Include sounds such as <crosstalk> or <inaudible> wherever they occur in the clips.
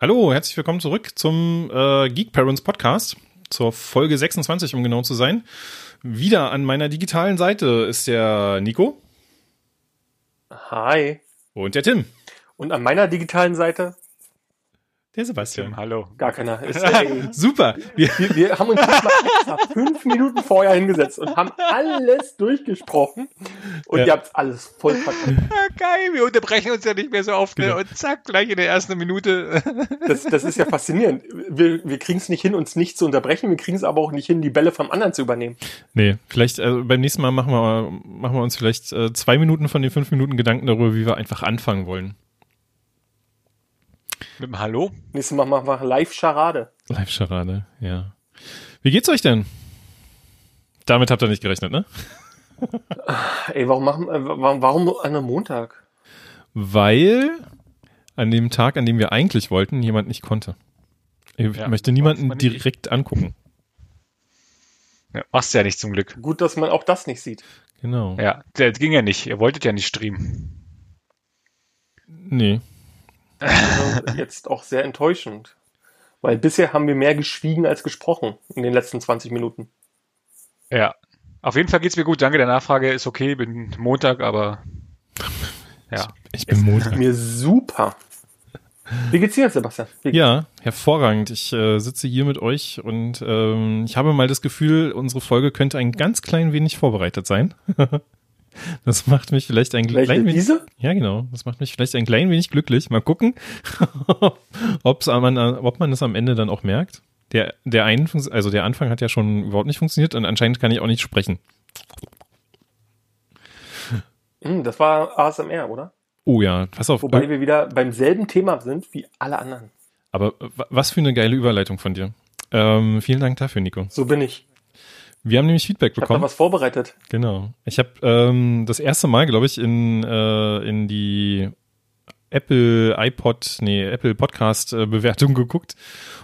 Hallo, herzlich willkommen zurück zum äh, Geek Parents Podcast, zur Folge 26, um genau zu sein. Wieder an meiner digitalen Seite ist der Nico. Hi. Und der Tim. Und an meiner digitalen Seite der Sebastian. Hallo. Gar keiner. <laughs> Ist, äh, Super. Wir, wir, haben uns extra fünf Minuten vorher hingesetzt und haben alles durchgesprochen. Und ja. ihr habt alles voll verkackt. <laughs> Ja, geil, wir unterbrechen uns ja nicht mehr so oft. Ne? Genau. Und zack, gleich in der ersten Minute. <laughs> Das, das ist ja faszinierend. Wir, wir kriegen es nicht hin, uns nicht zu unterbrechen. Wir kriegen es aber auch nicht hin, die Bälle vom anderen zu übernehmen. Nee, vielleicht äh, beim nächsten Mal machen wir, machen wir uns vielleicht äh, zwei Minuten von den fünf Minuten Gedanken darüber, wie wir einfach anfangen wollen. Mit dem Hallo? Nächstes Mal machen wir Live-Charade. Live-Charade, ja. Wie geht's euch denn? Damit habt ihr nicht gerechnet, ne? <laughs> Ey, warum machen, äh, warum, warum an einem Montag? Weil an dem Tag, an dem wir eigentlich wollten, jemand nicht konnte. Ich ja, möchte niemanden direkt angucken. Ja, machst ja nicht zum Glück. Gut, dass man auch das nicht sieht. Genau. Ja, das ging ja nicht. Ihr wolltet ja nicht streamen. Nee. Also jetzt auch sehr enttäuschend. Weil bisher haben wir mehr geschwiegen als gesprochen in den letzten 20 Minuten. Ja. Auf jeden Fall geht's mir gut. Danke der Nachfrage. Ist okay. Bin Montag, aber ja. Ich, ich bin Montag. Mir super. Wie geht's dir, Sebastian? Ja, hervorragend. Ich äh, sitze hier mit euch und ähm, ich habe mal das Gefühl, unsere Folge könnte ein ganz klein wenig vorbereitet sein. <laughs> Das macht mich vielleicht ein Welche, klein wenig. Diese? Ja, genau. Das macht mich vielleicht ein klein wenig glücklich. Mal gucken, <laughs> ob's man, ob man es am Ende dann auch merkt. Der, der einen, also der Anfang hat ja schon überhaupt nicht funktioniert und anscheinend kann ich auch nicht sprechen. Hm, das war ASMR, oder? Oh ja, pass auf. Wobei wir wieder beim selben Thema sind wie alle anderen. Aber was für eine geile Überleitung von dir. Ähm, vielen Dank dafür, Nico. So bin ich. Wir haben nämlich Feedback bekommen. Ich habe was vorbereitet. Genau. Ich habe ähm, das erste Mal, glaube ich, in, äh, in die Apple iPod, nee, Apple Podcast äh, Bewertung geguckt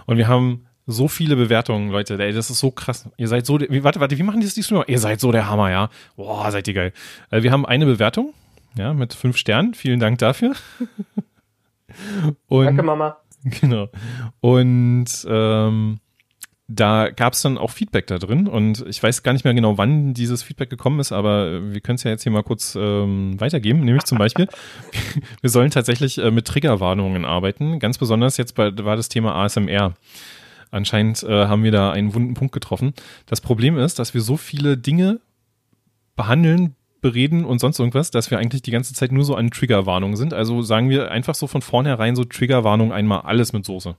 und wir haben so viele Bewertungen, Leute. Ey, das ist so krass. Ihr seid so, wie, warte, warte, wie machen die das diesmal? Ihr seid so der Hammer, ja. Boah, seid ihr geil. Äh, wir haben eine Bewertung, ja, mit fünf Sternen. Vielen Dank dafür. <laughs> und, Danke, Mama. <laughs> Genau. Und ähm, da gab es dann auch Feedback da drin und ich weiß gar nicht mehr genau, wann dieses Feedback gekommen ist, aber wir können es ja jetzt hier mal kurz ähm, weitergeben. Nämlich zum Beispiel, <laughs> wir sollen tatsächlich äh, mit Triggerwarnungen arbeiten. Ganz besonders jetzt bei, war das Thema ASMR. Anscheinend äh, haben wir da einen wunden Punkt getroffen. Das Problem ist, dass wir so viele Dinge behandeln, bereden und sonst irgendwas, dass wir eigentlich die ganze Zeit nur so an Triggerwarnungen sind. Also sagen wir einfach so von vornherein so Triggerwarnung einmal alles mit Soße.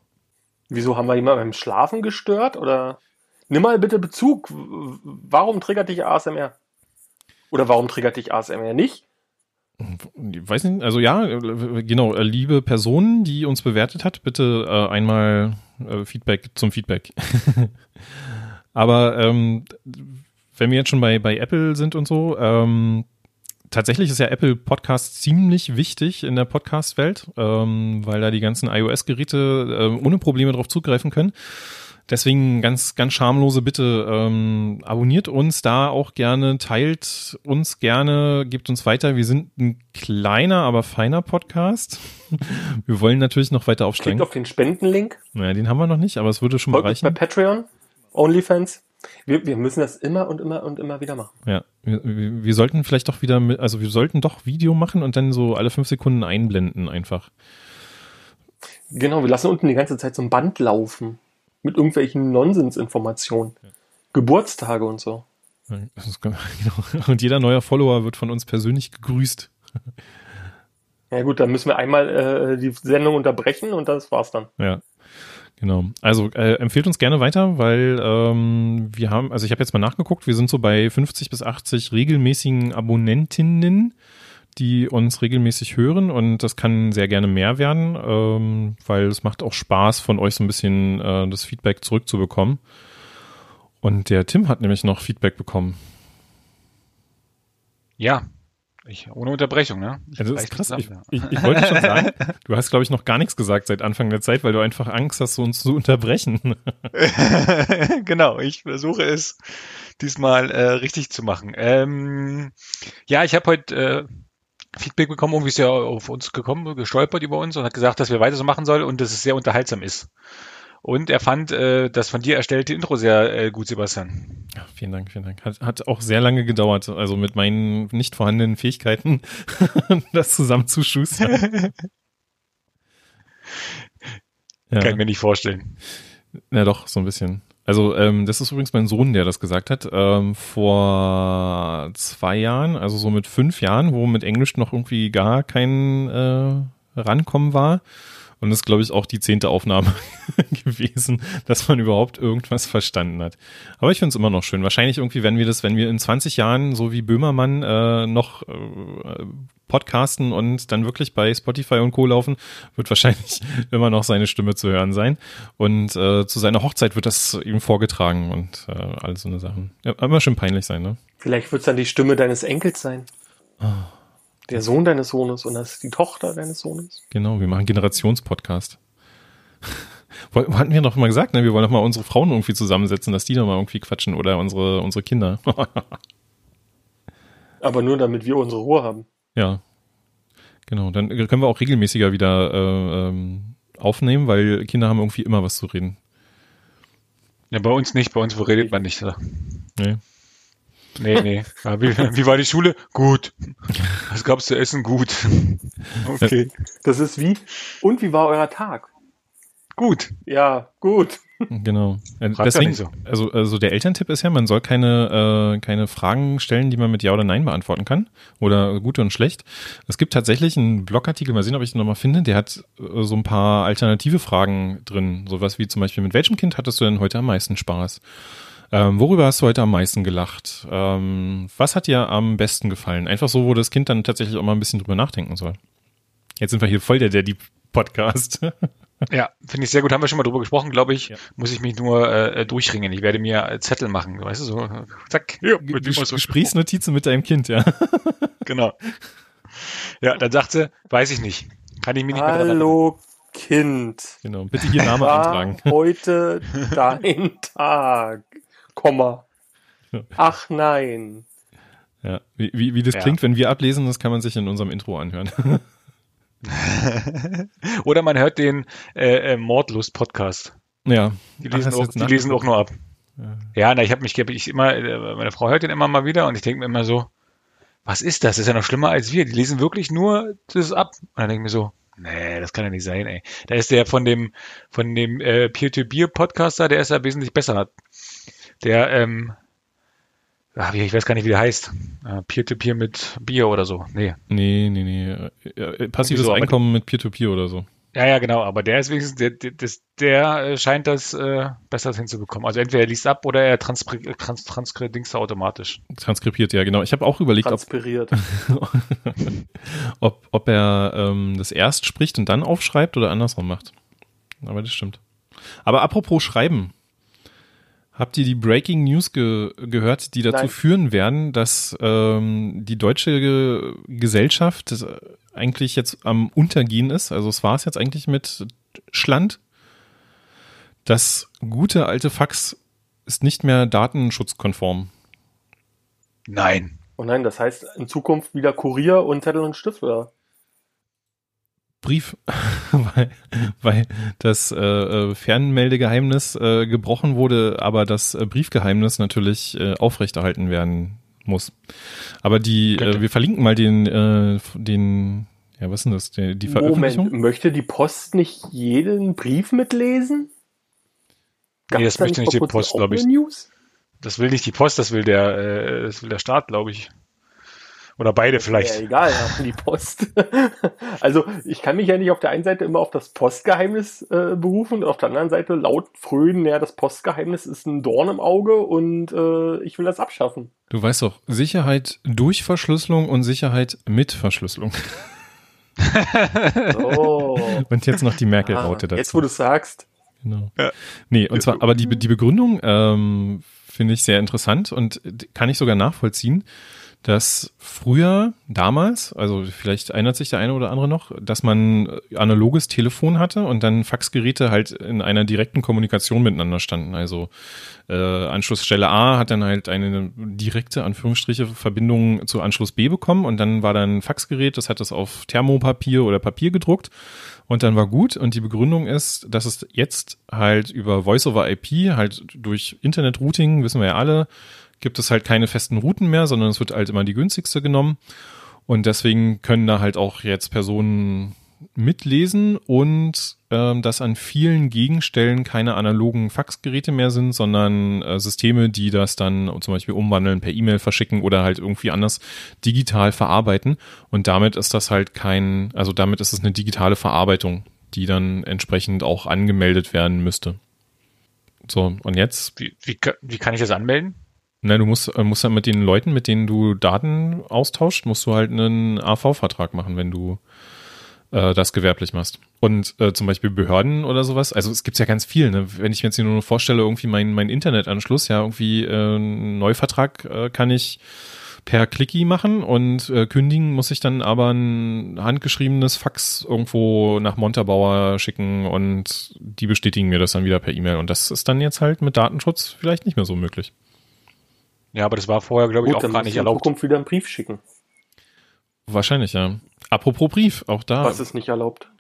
Wieso haben wir jemanden beim Schlafen gestört? Oder nimm mal bitte Bezug. Warum triggert dich ASMR? Oder warum triggert dich ASMR nicht? Ich weiß nicht, also ja, genau, liebe Person, die uns bewertet hat, bitte äh, einmal äh, Feedback zum Feedback. <laughs> Aber ähm, wenn wir jetzt schon bei, bei Apple sind und so, ähm, tatsächlich ist ja Apple Podcast ziemlich wichtig in der Podcast-Welt, ähm, weil da die ganzen iOS-Geräte äh, ohne Probleme drauf zugreifen können. Deswegen ganz, ganz schamlose Bitte, ähm, abonniert uns da auch gerne, teilt uns gerne, gebt uns weiter. Wir sind ein kleiner, aber feiner Podcast. <laughs> Wir wollen natürlich noch weiter aufsteigen. Klickt auf den Spendenlink. Naja, den haben wir noch nicht, aber es würde schon mal reichen. bei Patreon, OnlyFans. Wir, wir müssen das immer und immer und immer wieder machen. Ja, wir, wir sollten vielleicht doch wieder, mit, also wir sollten doch Video machen und dann so alle fünf Sekunden einblenden einfach. Genau, wir lassen unten die ganze Zeit so ein Band laufen mit irgendwelchen Nonsensinformationen. Ja. Geburtstage und so. Genau. <laughs> Und jeder neue Follower wird von uns persönlich gegrüßt. Ja gut, dann müssen wir einmal äh, die Sendung unterbrechen und das war's dann. Ja. Genau. Also äh, empfehlt uns gerne weiter, weil ähm, wir haben, also ich habe jetzt mal nachgeguckt, wir sind so bei 50 bis 80 regelmäßigen Abonnentinnen, die uns regelmäßig hören und das kann sehr gerne mehr werden, ähm, weil es macht auch Spaß, von euch so ein bisschen äh, das Feedback zurückzubekommen. Und der Tim hat nämlich noch Feedback bekommen. Ja, ich, ohne Unterbrechung, ne? Ich, ja, das ist krass. Ich, ich, ich, wollte schon <laughs> sagen, du hast, glaube ich, noch gar nichts gesagt seit Anfang der Zeit, weil du einfach Angst hast, uns zu unterbrechen. <laughs> genau, ich versuche es diesmal äh, richtig zu machen. Ähm, ja, ich habe heute äh, Feedback bekommen, irgendwie ist ja auf uns gekommen, gestolpert über uns und hat gesagt, dass wir weiter so machen sollen und dass es sehr unterhaltsam ist. Und er fand äh, das von dir erstellte Intro sehr äh, gut, Sebastian. Ja, vielen Dank, vielen Dank. Hat, hat auch sehr lange gedauert, also mit meinen nicht vorhandenen Fähigkeiten, <laughs> das zusammenzuschustern. ja. <laughs> Kann ich mir nicht vorstellen. Na doch, so ein bisschen. Also ähm, das ist übrigens mein Sohn, der das gesagt hat. Ähm, vor zwei Jahren, also so mit fünf Jahren, wo mit Englisch noch irgendwie gar kein äh, Rankommen war. Und das ist, glaube ich, auch die zehnte Aufnahme <laughs> gewesen, dass man überhaupt irgendwas verstanden hat. Aber ich finde es immer noch schön. Wahrscheinlich irgendwie, wenn wir das, wenn wir in 20 Jahren, so wie Böhmermann, äh, noch äh, podcasten und dann wirklich bei Spotify und Co. laufen, wird wahrscheinlich <laughs> immer noch seine Stimme zu hören sein. Und äh, zu seiner Hochzeit wird das ihm vorgetragen und äh, all so eine Sachen. Ja, immer schön peinlich sein, ne? Vielleicht wird es dann die Stimme deines Enkels sein. Oh der Sohn deines Sohnes und das ist die Tochter deines Sohnes. Genau, wir machen Generationspodcast. <laughs> Hatten wir noch mal gesagt, ne? Wir wollen doch mal unsere Frauen irgendwie zusammensetzen, dass die da mal irgendwie quatschen oder unsere, unsere Kinder. <laughs> Aber nur damit wir unsere Ruhe haben. Ja. Genau. Dann können wir auch regelmäßiger wieder äh, ähm, aufnehmen, weil Kinder haben irgendwie immer was zu reden. Ja, bei uns nicht. Bei uns wo redet man nicht. So. Nee. Nee, nee. Wie, <laughs> wie war die Schule? Gut. Was gab's zu essen? Gut. <laughs> Okay. Das ist wie, und wie war euer Tag? Gut. Ja, gut. Genau. Deswegen, so. also, also der Elterntipp ist ja, man soll keine, äh, keine Fragen stellen, die man mit Ja oder Nein beantworten kann. Oder gut und schlecht. Es gibt tatsächlich einen Blogartikel, mal sehen, ob ich den nochmal finde, der hat äh, so ein paar alternative Fragen drin. Sowas wie zum Beispiel, mit welchem Kind hattest du denn heute am meisten Spaß? Ähm, worüber hast du heute am meisten gelacht? Ähm, was hat dir am besten gefallen? Einfach so, wo das Kind dann tatsächlich auch mal ein bisschen drüber nachdenken soll. Jetzt sind wir hier voll der Daddy-Podcast. <laughs> Ja, finde ich sehr gut. Haben wir schon mal drüber gesprochen, glaube ich. Ja. Muss ich mich nur äh, durchringen. Ich werde mir äh, Zettel machen, weißt du, so, zack. Ja, mit Ges so Gesprächsnotizen mit deinem Kind, ja. <laughs> genau. Ja, dann sagt sie, weiß ich nicht. Kann ich mir nicht Hallo, Kind. Genau, bitte hier Name eintragen. Heute <laughs> dein Tag. Komma. Ach nein. Ja, wie, wie, wie das ja. klingt, wenn wir ablesen, das kann man sich in unserem Intro anhören. <laughs> Oder man hört den äh, äh, Mordlust-Podcast. Ja. Die lesen, Ach, auch, die lesen auch nur ab. Ja, ja na, ich habe mich, ich immer, äh, meine Frau hört den immer mal wieder und ich denke mir immer so, was ist das? Das ist ja noch schlimmer als wir. Die lesen wirklich nur das ab. Und dann denke ich mir so, nee, das kann ja nicht sein, ey. Da ist der von dem, von dem äh, Peer-to-Peer-Podcaster, der ist ja wesentlich besser der, ähm, ach, ich weiß gar nicht, wie der heißt. Äh, Peer-to-Peer -Peer mit Bier oder so. Nee. Nee, nee, nee. Passives so, Einkommen mit Peer-to-Peer -Peer oder so. Ja, ja, genau, aber der ist wenigstens, der, der, der äh, scheint das äh, besser hinzubekommen. Also entweder er liest ab oder er transkri trans transkribiert automatisch. Transkribiert, ja, genau. Ich habe auch überlegt, ob, <laughs> ob, ob er ähm, das erst spricht und dann aufschreibt oder andersrum macht. Aber das stimmt. Aber apropos Schreiben, Habt ihr die Breaking News ge gehört, die dazu Nein. führen werden, dass ähm, die deutsche Gesellschaft eigentlich jetzt am Untergehen ist? Also es war es jetzt eigentlich mit Schland. Das gute alte Fax ist nicht mehr datenschutzkonform. Nein. Oh nein, das heißt in Zukunft wieder Kurier und Zettel und Stift, oder? Brief, <laughs> weil, weil das äh, äh, Fernmeldegeheimnis äh, gebrochen wurde, aber das äh, Briefgeheimnis natürlich äh, aufrechterhalten werden muss. Aber die, äh, wir verlinken mal den, äh, den, ja, was ist denn das, die, die Veröffentlichung? Moment, möchte die Post nicht jeden Brief mitlesen? Gab's nee, das möchte nicht die Post, glaube ich. News? Das will nicht die Post, das will der, äh, das will der Staat, glaube ich. Oder beide vielleicht. Ja, egal, <laughs> die Post. <laughs> also ich kann mich ja nicht auf der einen Seite immer auf das Postgeheimnis äh, berufen und auf der anderen Seite laut frönen, ja, das Postgeheimnis ist ein Dorn im Auge und äh, ich will das abschaffen. Du weißt doch, Sicherheit durch Verschlüsselung und Sicherheit mit Verschlüsselung. oh. <laughs> Und jetzt noch die Merkel-Raute dazu. Jetzt, wo du sagst. Genau. Ja. Nee, und zwar, aber die, die Begründung ähm, finde ich sehr interessant und kann ich sogar nachvollziehen. Dass früher, damals, also vielleicht erinnert sich der eine oder andere noch, dass man analoges Telefon hatte und dann Faxgeräte halt in einer direkten Kommunikation miteinander standen. Also äh, Anschlussstelle A hat dann halt eine direkte, Anführungsstriche, Verbindung zu Anschluss B bekommen und dann war dann ein Faxgerät, das hat das auf Thermopapier oder Papier gedruckt und dann war gut. Und die Begründung ist, dass es jetzt halt über Voice-over-IP, halt durch Internet-Routing, wissen wir ja alle, gibt es halt keine festen Routen mehr, sondern es wird halt immer die günstigste genommen. Und deswegen können da halt auch jetzt Personen mitlesen und ähm, dass an vielen Gegenstellen keine analogen Faxgeräte mehr sind, sondern äh, Systeme, die das dann zum Beispiel umwandeln, per E-Mail verschicken oder halt irgendwie anders digital verarbeiten. Und damit ist das halt kein, also damit ist es eine digitale Verarbeitung, die dann entsprechend auch angemeldet werden müsste. So, und jetzt? Wie, wie, wie kann ich das anmelden? Na, du musst, äh, musst dann mit den Leuten, mit denen du Daten austauscht, musst du halt einen AV-Vertrag machen, wenn du äh, das gewerblich machst. Und äh, zum Beispiel Behörden oder sowas, also es gibt ja ganz viel, ne? wenn ich mir jetzt nur vorstelle, irgendwie mein, mein Internetanschluss, ja, irgendwie äh, einen Neuvertrag äh, kann ich per Clicky machen und äh, kündigen muss ich dann aber ein handgeschriebenes Fax irgendwo nach Montabaur schicken und die bestätigen mir das dann wieder per E-Mail und das ist dann jetzt halt mit Datenschutz vielleicht nicht mehr so möglich. Ja, aber das war vorher, glaube ich, Gut, auch gar nicht erlaubt. in Zukunft wieder einen Brief schicken. Wahrscheinlich, ja. Apropos Brief, auch da. Was ist nicht erlaubt?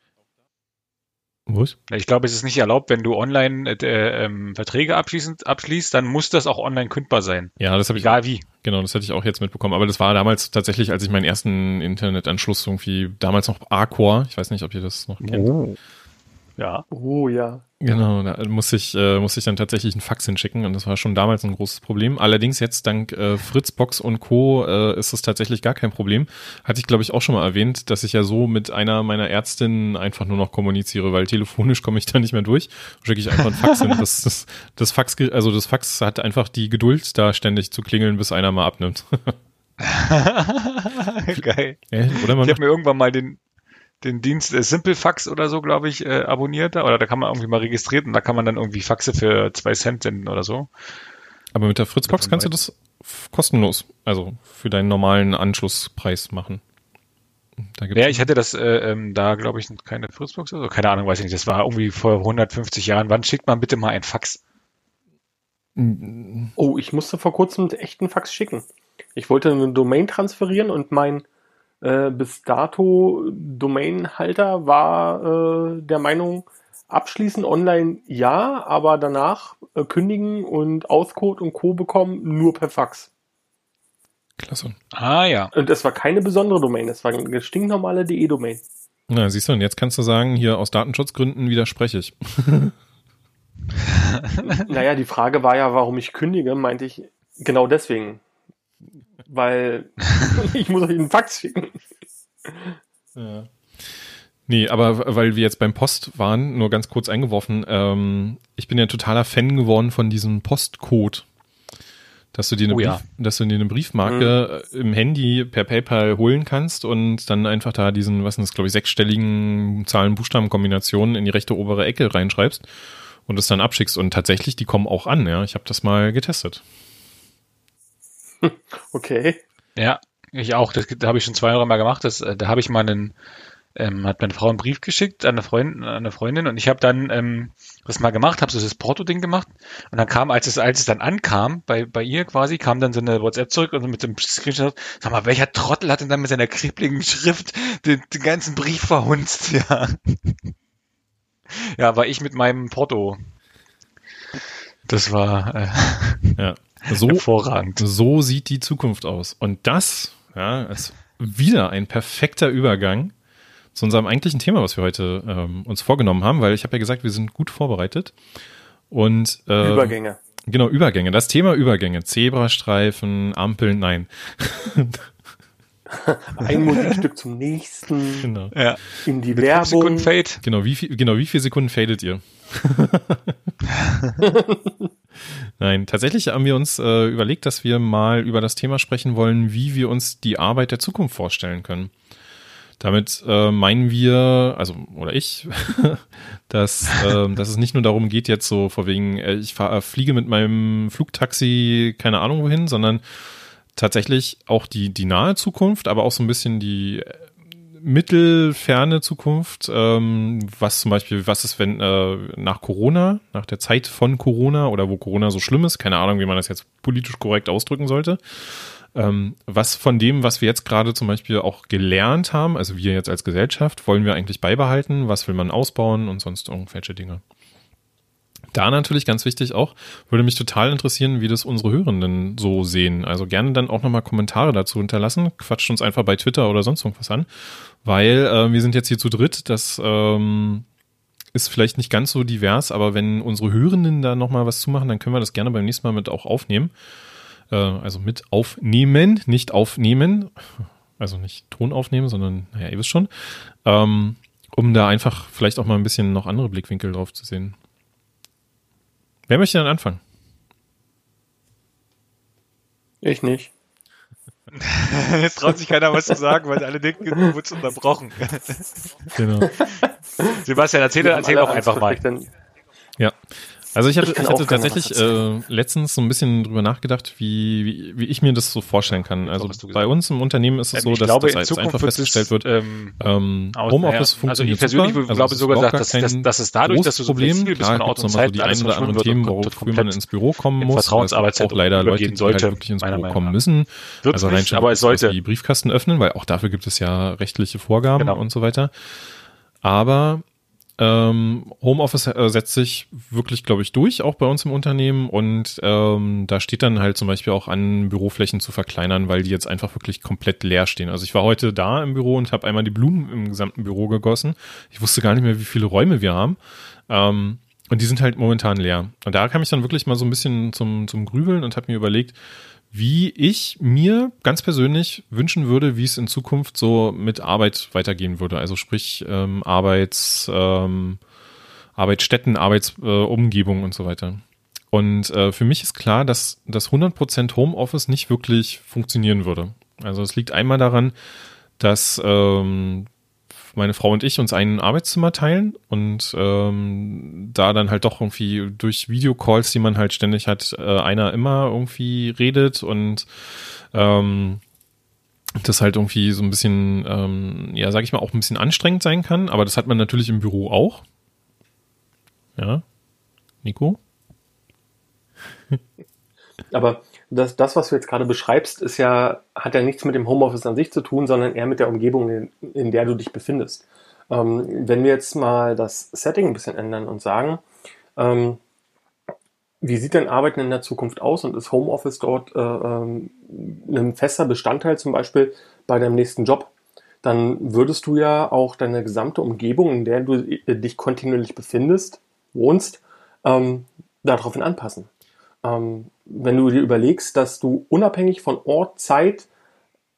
Was? Ich glaube, es ist nicht erlaubt, wenn du online äh, ähm, Verträge abschließend, abschließt, dann muss das auch online kündbar sein. Ja, das habe ich. Egal wie. Genau, das hätte ich auch jetzt mitbekommen. Aber das war damals tatsächlich, als ich meinen ersten Internetanschluss irgendwie, damals noch A-Core, ich weiß nicht, ob ihr das noch kennt. Oh. Ja. Oh ja. Genau, da muss ich, äh, muss ich dann tatsächlich einen Fax hinschicken und das war schon damals ein großes Problem. Allerdings jetzt dank äh, Fritzbox und Co. Äh, ist es tatsächlich gar kein Problem. Hatte ich, glaube ich, auch schon mal erwähnt, dass ich ja so mit einer meiner Ärztinnen einfach nur noch kommuniziere, weil telefonisch komme ich da nicht mehr durch. Schicke ich einfach einen Fax hin. <laughs> Das, das, das Fax, also das Fax hat einfach die Geduld, da ständig zu klingeln, bis einer mal abnimmt. <laughs> <laughs> Geil. Ja, oder man Ich habe mir irgendwann mal den, den Dienst äh, Simplefax oder so, glaube ich, äh, abonniert. Oder da kann man irgendwie mal registriert und da kann man dann irgendwie Faxe für zwei Cent senden oder so. Aber mit der Fritzbox kannst du das kostenlos, also für deinen normalen Anschlusspreis machen. Da gibt's Ja, ich hatte das äh, ähm, da, glaube ich, keine Fritzbox oder so. Keine Ahnung, weiß ich nicht. Das war irgendwie vor 150 Jahren. Wann schickt man bitte mal ein Fax? Oh, ich musste vor kurzem einen echten Fax schicken. Ich wollte eine Domain transferieren und mein äh, bis dato Domainhalter war äh, der Meinung, abschließen online ja, aber danach äh, kündigen und Auscode und Co. bekommen nur per Fax. klasse. Ah ja. Und es war keine besondere Domain, es war eine stinknormale DE-Domain. Na, siehst du, und jetzt kannst du sagen, hier aus Datenschutzgründen widerspreche ich. <laughs> Naja, die Frage war ja, warum ich kündige, meinte ich genau deswegen. Weil <laughs> ich muss euch einen Fax schicken. Ja. Nee, aber weil wir jetzt beim Post waren, nur ganz kurz eingeworfen, ähm, ich bin ja totaler Fan geworden von diesem Postcode. Dass du dir eine, Oh Brief, ja. dass du dir eine Briefmarke äh, im Handy per PayPal holen kannst und dann einfach da diesen, was sind das, glaube ich, sechsstelligen Zahlen-Buchstaben-Kombinationen in die rechte obere Ecke reinschreibst und es dann abschickst. Und tatsächlich, die kommen auch an, ja. Ich habe das mal getestet. <laughs> Okay. Ja, ich auch. Das da habe ich schon zwei Jahre mal gemacht. Das, äh, da habe ich mal einen, ähm, hat meine Frau einen Brief geschickt an eine Freundin, an eine Freundin und ich habe dann ähm, das mal gemacht, habe so das Porto-Ding gemacht und dann kam, als es, als es dann ankam, bei, bei ihr quasi, kam dann so eine WhatsApp zurück und mit dem Screenshot, sag mal, welcher Trottel hat denn dann mit seiner kribligen Schrift den, den ganzen Brief verhunzt, <laughs> ja. Ja, war ich mit meinem Porto. Das war äh, Ja. So, hervorragend. So sieht die Zukunft aus. Und das ja, ist wieder ein perfekter Übergang zu unserem eigentlichen Thema, was wir heute ähm, uns vorgenommen haben, weil ich habe ja gesagt, wir sind gut vorbereitet. Und äh, Übergänge. Genau, Übergänge. Das Thema Übergänge. Zebrastreifen, Ampeln, nein. <laughs> Ein Musikstück zum nächsten, genau. Ja. in die Sekunden Werbung. Fade. Genau, wie viel, genau, wie viele Sekunden fadet ihr? <laughs> Nein, tatsächlich haben wir uns äh, überlegt, dass wir mal über das Thema sprechen wollen, wie wir uns die Arbeit der Zukunft vorstellen können. Damit äh, meinen wir, also oder ich, <laughs> dass, äh, dass es nicht nur darum geht, jetzt so vor wegen, äh, ich fahr, äh, fliege mit meinem Flugtaxi keine Ahnung wohin, sondern tatsächlich auch die, die nahe Zukunft, aber auch so ein bisschen die mittelferne Zukunft, ähm, was zum Beispiel, was ist, wenn äh, nach Corona, nach der Zeit von Corona oder wo Corona so schlimm ist, keine Ahnung, wie man das jetzt politisch korrekt ausdrücken sollte, ähm, was von dem, was wir jetzt gerade zum Beispiel auch gelernt haben, also wir jetzt als Gesellschaft, wollen wir eigentlich beibehalten, was will man ausbauen und sonst irgendwelche Dinge. Da natürlich ganz wichtig auch, würde mich total interessieren, wie das unsere Hörenden so sehen. Also gerne dann auch nochmal Kommentare dazu hinterlassen. Quatscht uns einfach bei Twitter oder sonst irgendwas an, weil äh, wir sind jetzt hier zu dritt. Das ähm, ist vielleicht nicht ganz so divers, aber wenn unsere Hörenden da nochmal was zumachen, dann können wir das gerne beim nächsten Mal mit auch aufnehmen. Äh, also mit aufnehmen, nicht aufnehmen. Also nicht Ton aufnehmen, sondern, naja, ihr wisst schon. Ähm, um da einfach vielleicht auch mal ein bisschen noch andere Blickwinkel drauf zu sehen. Wer möchte dann anfangen? Ich nicht. <laughs> Jetzt traut sich keiner was zu sagen, weil alle denken, du wurdest unterbrochen. Genau. <laughs> Sebastian, erzähl, erzähl auch einfach mal. Ja, also ich hatte, ich, ich hatte tatsächlich äh, letztens so ein bisschen drüber nachgedacht, wie, wie, wie ich mir das so vorstellen kann. Also bei uns im Unternehmen ist es so, dass glaube, das jetzt einfach festgestellt wird, ähm, ähm, Homeoffice ja. Also ich persönlich super. glaube also sogar, dass, dass, dass es dadurch, dass du so Problem, flexibel bist von Ort und Zeit, so die ein oder anderen Themen, wofür man ins Büro kommen muss. Vertrauensarbeitszeit auch leider Leute, die halt wirklich ins Büro kommen müssen. Also rein aber es sollte die Briefkasten öffnen, weil auch dafür gibt es ja rechtliche Vorgaben genau. und so weiter. Aber ähm, Homeoffice äh, setzt sich wirklich, glaube ich, durch, auch bei uns im Unternehmen. Und ähm, da steht dann halt zum Beispiel auch an, Büroflächen zu verkleinern, weil die jetzt einfach wirklich komplett leer stehen. Also ich war heute da im Büro und habe einmal die Blumen im gesamten Büro gegossen. Ich wusste gar nicht mehr, wie viele Räume wir haben. Ähm, und die sind halt momentan leer. Und da kam ich dann wirklich mal so ein bisschen zum, zum Grübeln und habe mir überlegt, wie ich mir ganz persönlich wünschen würde, wie es in Zukunft so mit Arbeit weitergehen würde. Also sprich ähm, Arbeits, ähm, Arbeitsstätten, Arbeitsumgebung äh, und so weiter. Und äh, für mich ist klar, dass das 100% Homeoffice nicht wirklich funktionieren würde. Also es liegt einmal daran, dass ähm, meine Frau und ich uns ein Arbeitszimmer teilen und ähm, da dann halt doch irgendwie durch Videocalls, die man halt ständig hat, äh, einer immer irgendwie redet und ähm, das halt irgendwie so ein bisschen, ähm, ja, sag ich mal, auch ein bisschen anstrengend sein kann, aber das hat man natürlich im Büro auch. Ja. Nico? <laughs> aber das, das, was du jetzt gerade beschreibst, ist ja, hat ja nichts mit dem Homeoffice an sich zu tun, sondern eher mit der Umgebung, in, in der du dich befindest. Ähm, wenn wir jetzt mal das Setting ein bisschen ändern und sagen, ähm, wie sieht denn Arbeiten in der Zukunft aus und ist Homeoffice dort äh, ähm, ein fester Bestandteil zum Beispiel bei deinem nächsten Job? Dann würdest du ja auch deine gesamte Umgebung, in der du äh, dich kontinuierlich befindest, wohnst, ähm, daraufhin anpassen. Ähm, wenn du dir überlegst, dass du unabhängig von Ort, Zeit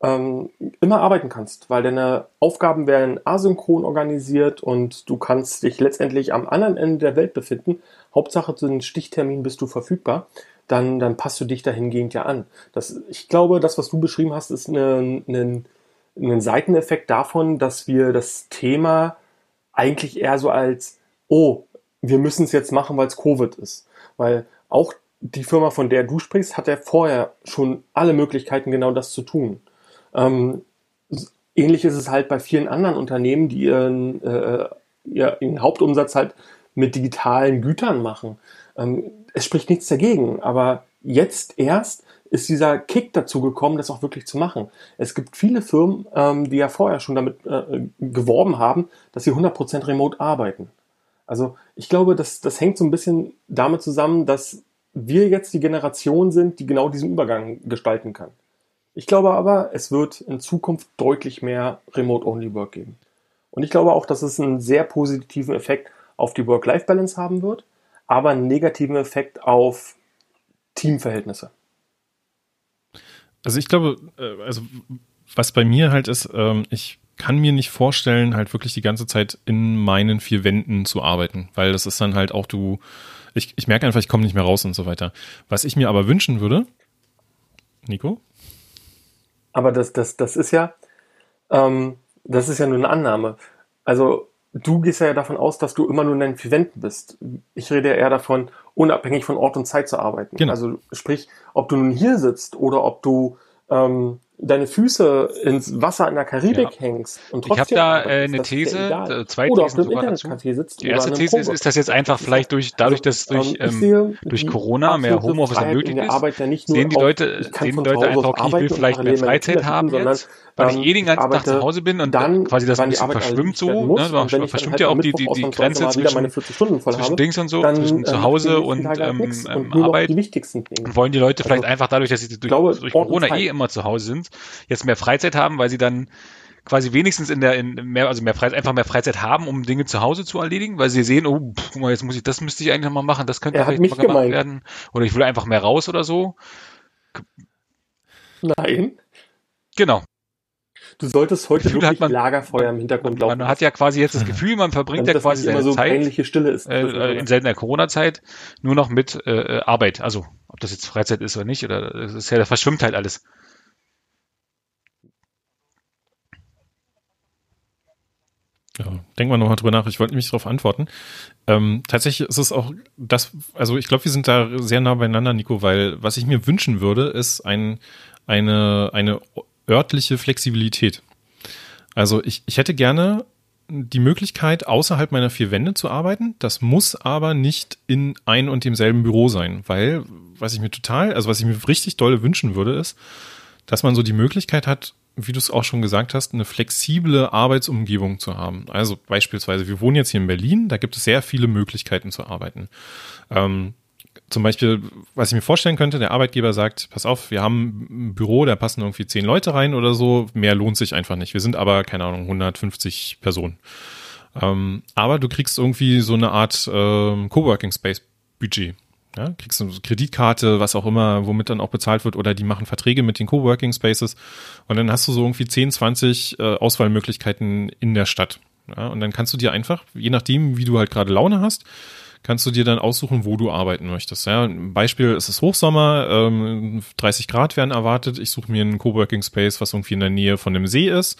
ähm, immer arbeiten kannst, weil deine Aufgaben werden asynchron organisiert und du kannst dich letztendlich am anderen Ende der Welt befinden. Hauptsache zu den Stichtermin bist du verfügbar, dann, dann passt du dich dahingehend ja an. Das, ich glaube, das, was du beschrieben hast, ist ein Seiteneffekt davon, dass wir das Thema eigentlich eher so als, oh, wir müssen es jetzt machen, weil es Covid ist. Weil auch die Firma, von der du sprichst, hat ja vorher schon alle Möglichkeiten, genau das zu tun. Ähm, ähnlich ist es halt bei vielen anderen Unternehmen, die ihren, äh, ihren Hauptumsatz halt mit digitalen Gütern machen. Ähm, es spricht nichts dagegen, aber jetzt erst ist dieser Kick dazu gekommen, das auch wirklich zu machen. Es gibt viele Firmen, ähm, die ja vorher schon damit äh, geworben haben, dass sie 100% remote arbeiten. Also ich glaube, das, das hängt so ein bisschen damit zusammen, dass wir jetzt die Generation sind, die genau diesen Übergang gestalten kann. Ich glaube aber, es wird in Zukunft deutlich mehr Remote-Only-Work geben. Und ich glaube auch, dass es einen sehr positiven Effekt auf die Work-Life-Balance haben wird, aber einen negativen Effekt auf Teamverhältnisse. Also ich glaube, äh, also was bei mir halt ist, ähm, ich kann mir nicht vorstellen, halt wirklich die ganze Zeit in meinen vier Wänden zu arbeiten, weil das ist dann halt auch du, ich, ich merke einfach, ich komme nicht mehr raus und so weiter. Was ich mir aber wünschen würde, Nico? Aber das, das, das ist ja, ähm, das ist ja nur eine Annahme. Also du gehst ja davon aus, dass du immer nur in deinen vier Wänden bist. Ich rede ja eher davon, unabhängig von Ort und Zeit zu arbeiten. Genau. Also sprich, ob du nun hier sitzt oder ob du ähm, deine Füße ins Wasser in der Karibik ja. hängst und trotzdem ich habe da äh, eine These, äh, zwei oder Thesen sogar dazu. Sitzt Die erste These ist, ist, dass jetzt einfach vielleicht durch dadurch, dass durch also, ähm, durch Corona mehr Homeoffice möglich ist, ja sehen die Leute sehen die Leute einfach okay, ich will vielleicht mehr Freizeit haben jetzt, weil ich eh den ganzen Tag zu Hause bin und dann quasi das ein bisschen verschwimmt so, ne, man verschwimmt halt ja auch die die die Grenze zwischen zwischen Dings und so, zwischen zu Hause und ähm, Arbeit. und wollen die Leute vielleicht einfach dadurch, dass sie durch Corona eh immer zu Hause sind, jetzt mehr Freizeit haben, weil sie dann quasi wenigstens in der in mehr also mehr Freizeit einfach mehr Freizeit haben, um Dinge zu Hause zu erledigen, weil sie sehen, oh, guck mal, jetzt muss ich das müsste ich eigentlich mal machen, das könnte er vielleicht mal gemacht gemeint. werden oder ich will einfach mehr raus oder so. Nein. Genau. Du solltest heute Gefühl wirklich man, Lagerfeuer im Hintergrund laufen. Man hat ja quasi jetzt das Gefühl, man verbringt ja quasi seine so Zeit Stille ist, äh, in seltener Corona-Zeit nur noch mit äh, Arbeit. Also ob das jetzt Freizeit ist oder nicht, oder das ist ja, das verschwimmt halt alles. Ja, denken wir nochmal drüber nach. Ich wollte nämlich darauf antworten. Ähm, tatsächlich ist es auch das, also ich glaube, wir sind da sehr nah beieinander, Nico, weil was ich mir wünschen würde, ist ein, eine, eine örtliche Flexibilität. Also ich, ich hätte gerne die Möglichkeit, außerhalb meiner vier Wände zu arbeiten. Das muss aber nicht in ein und demselben Büro sein, weil, was ich mir total, also was ich mir richtig dolle wünschen würde, ist, dass man so die Möglichkeit hat, wie du es auch schon gesagt hast, eine flexible Arbeitsumgebung zu haben. Also beispielsweise, wir wohnen jetzt hier in Berlin, da gibt es sehr viele Möglichkeiten zu arbeiten. Ähm, zum Beispiel, was ich mir vorstellen könnte, der Arbeitgeber sagt, pass auf, wir haben ein Büro, da passen irgendwie zehn Leute rein oder so, mehr lohnt sich einfach nicht. Wir sind aber, keine Ahnung, 150 Personen. Ähm, aber du kriegst irgendwie so eine Art ähm, Coworking Space Budget. Ja, kriegst du eine Kreditkarte, was auch immer, womit dann auch bezahlt wird, oder die machen Verträge mit den Coworking Spaces. Und dann hast du so irgendwie 10, 20 äh, Auswahlmöglichkeiten in der Stadt. Ja, und dann kannst du dir einfach, je nachdem, wie du halt gerade Laune hast, kannst du dir dann aussuchen, wo du arbeiten möchtest. Ja, ein Beispiel ist es Hochsommer, ähm, 30 Grad werden erwartet. Ich suche mir einen Coworking Space, was irgendwie in der Nähe von dem See ist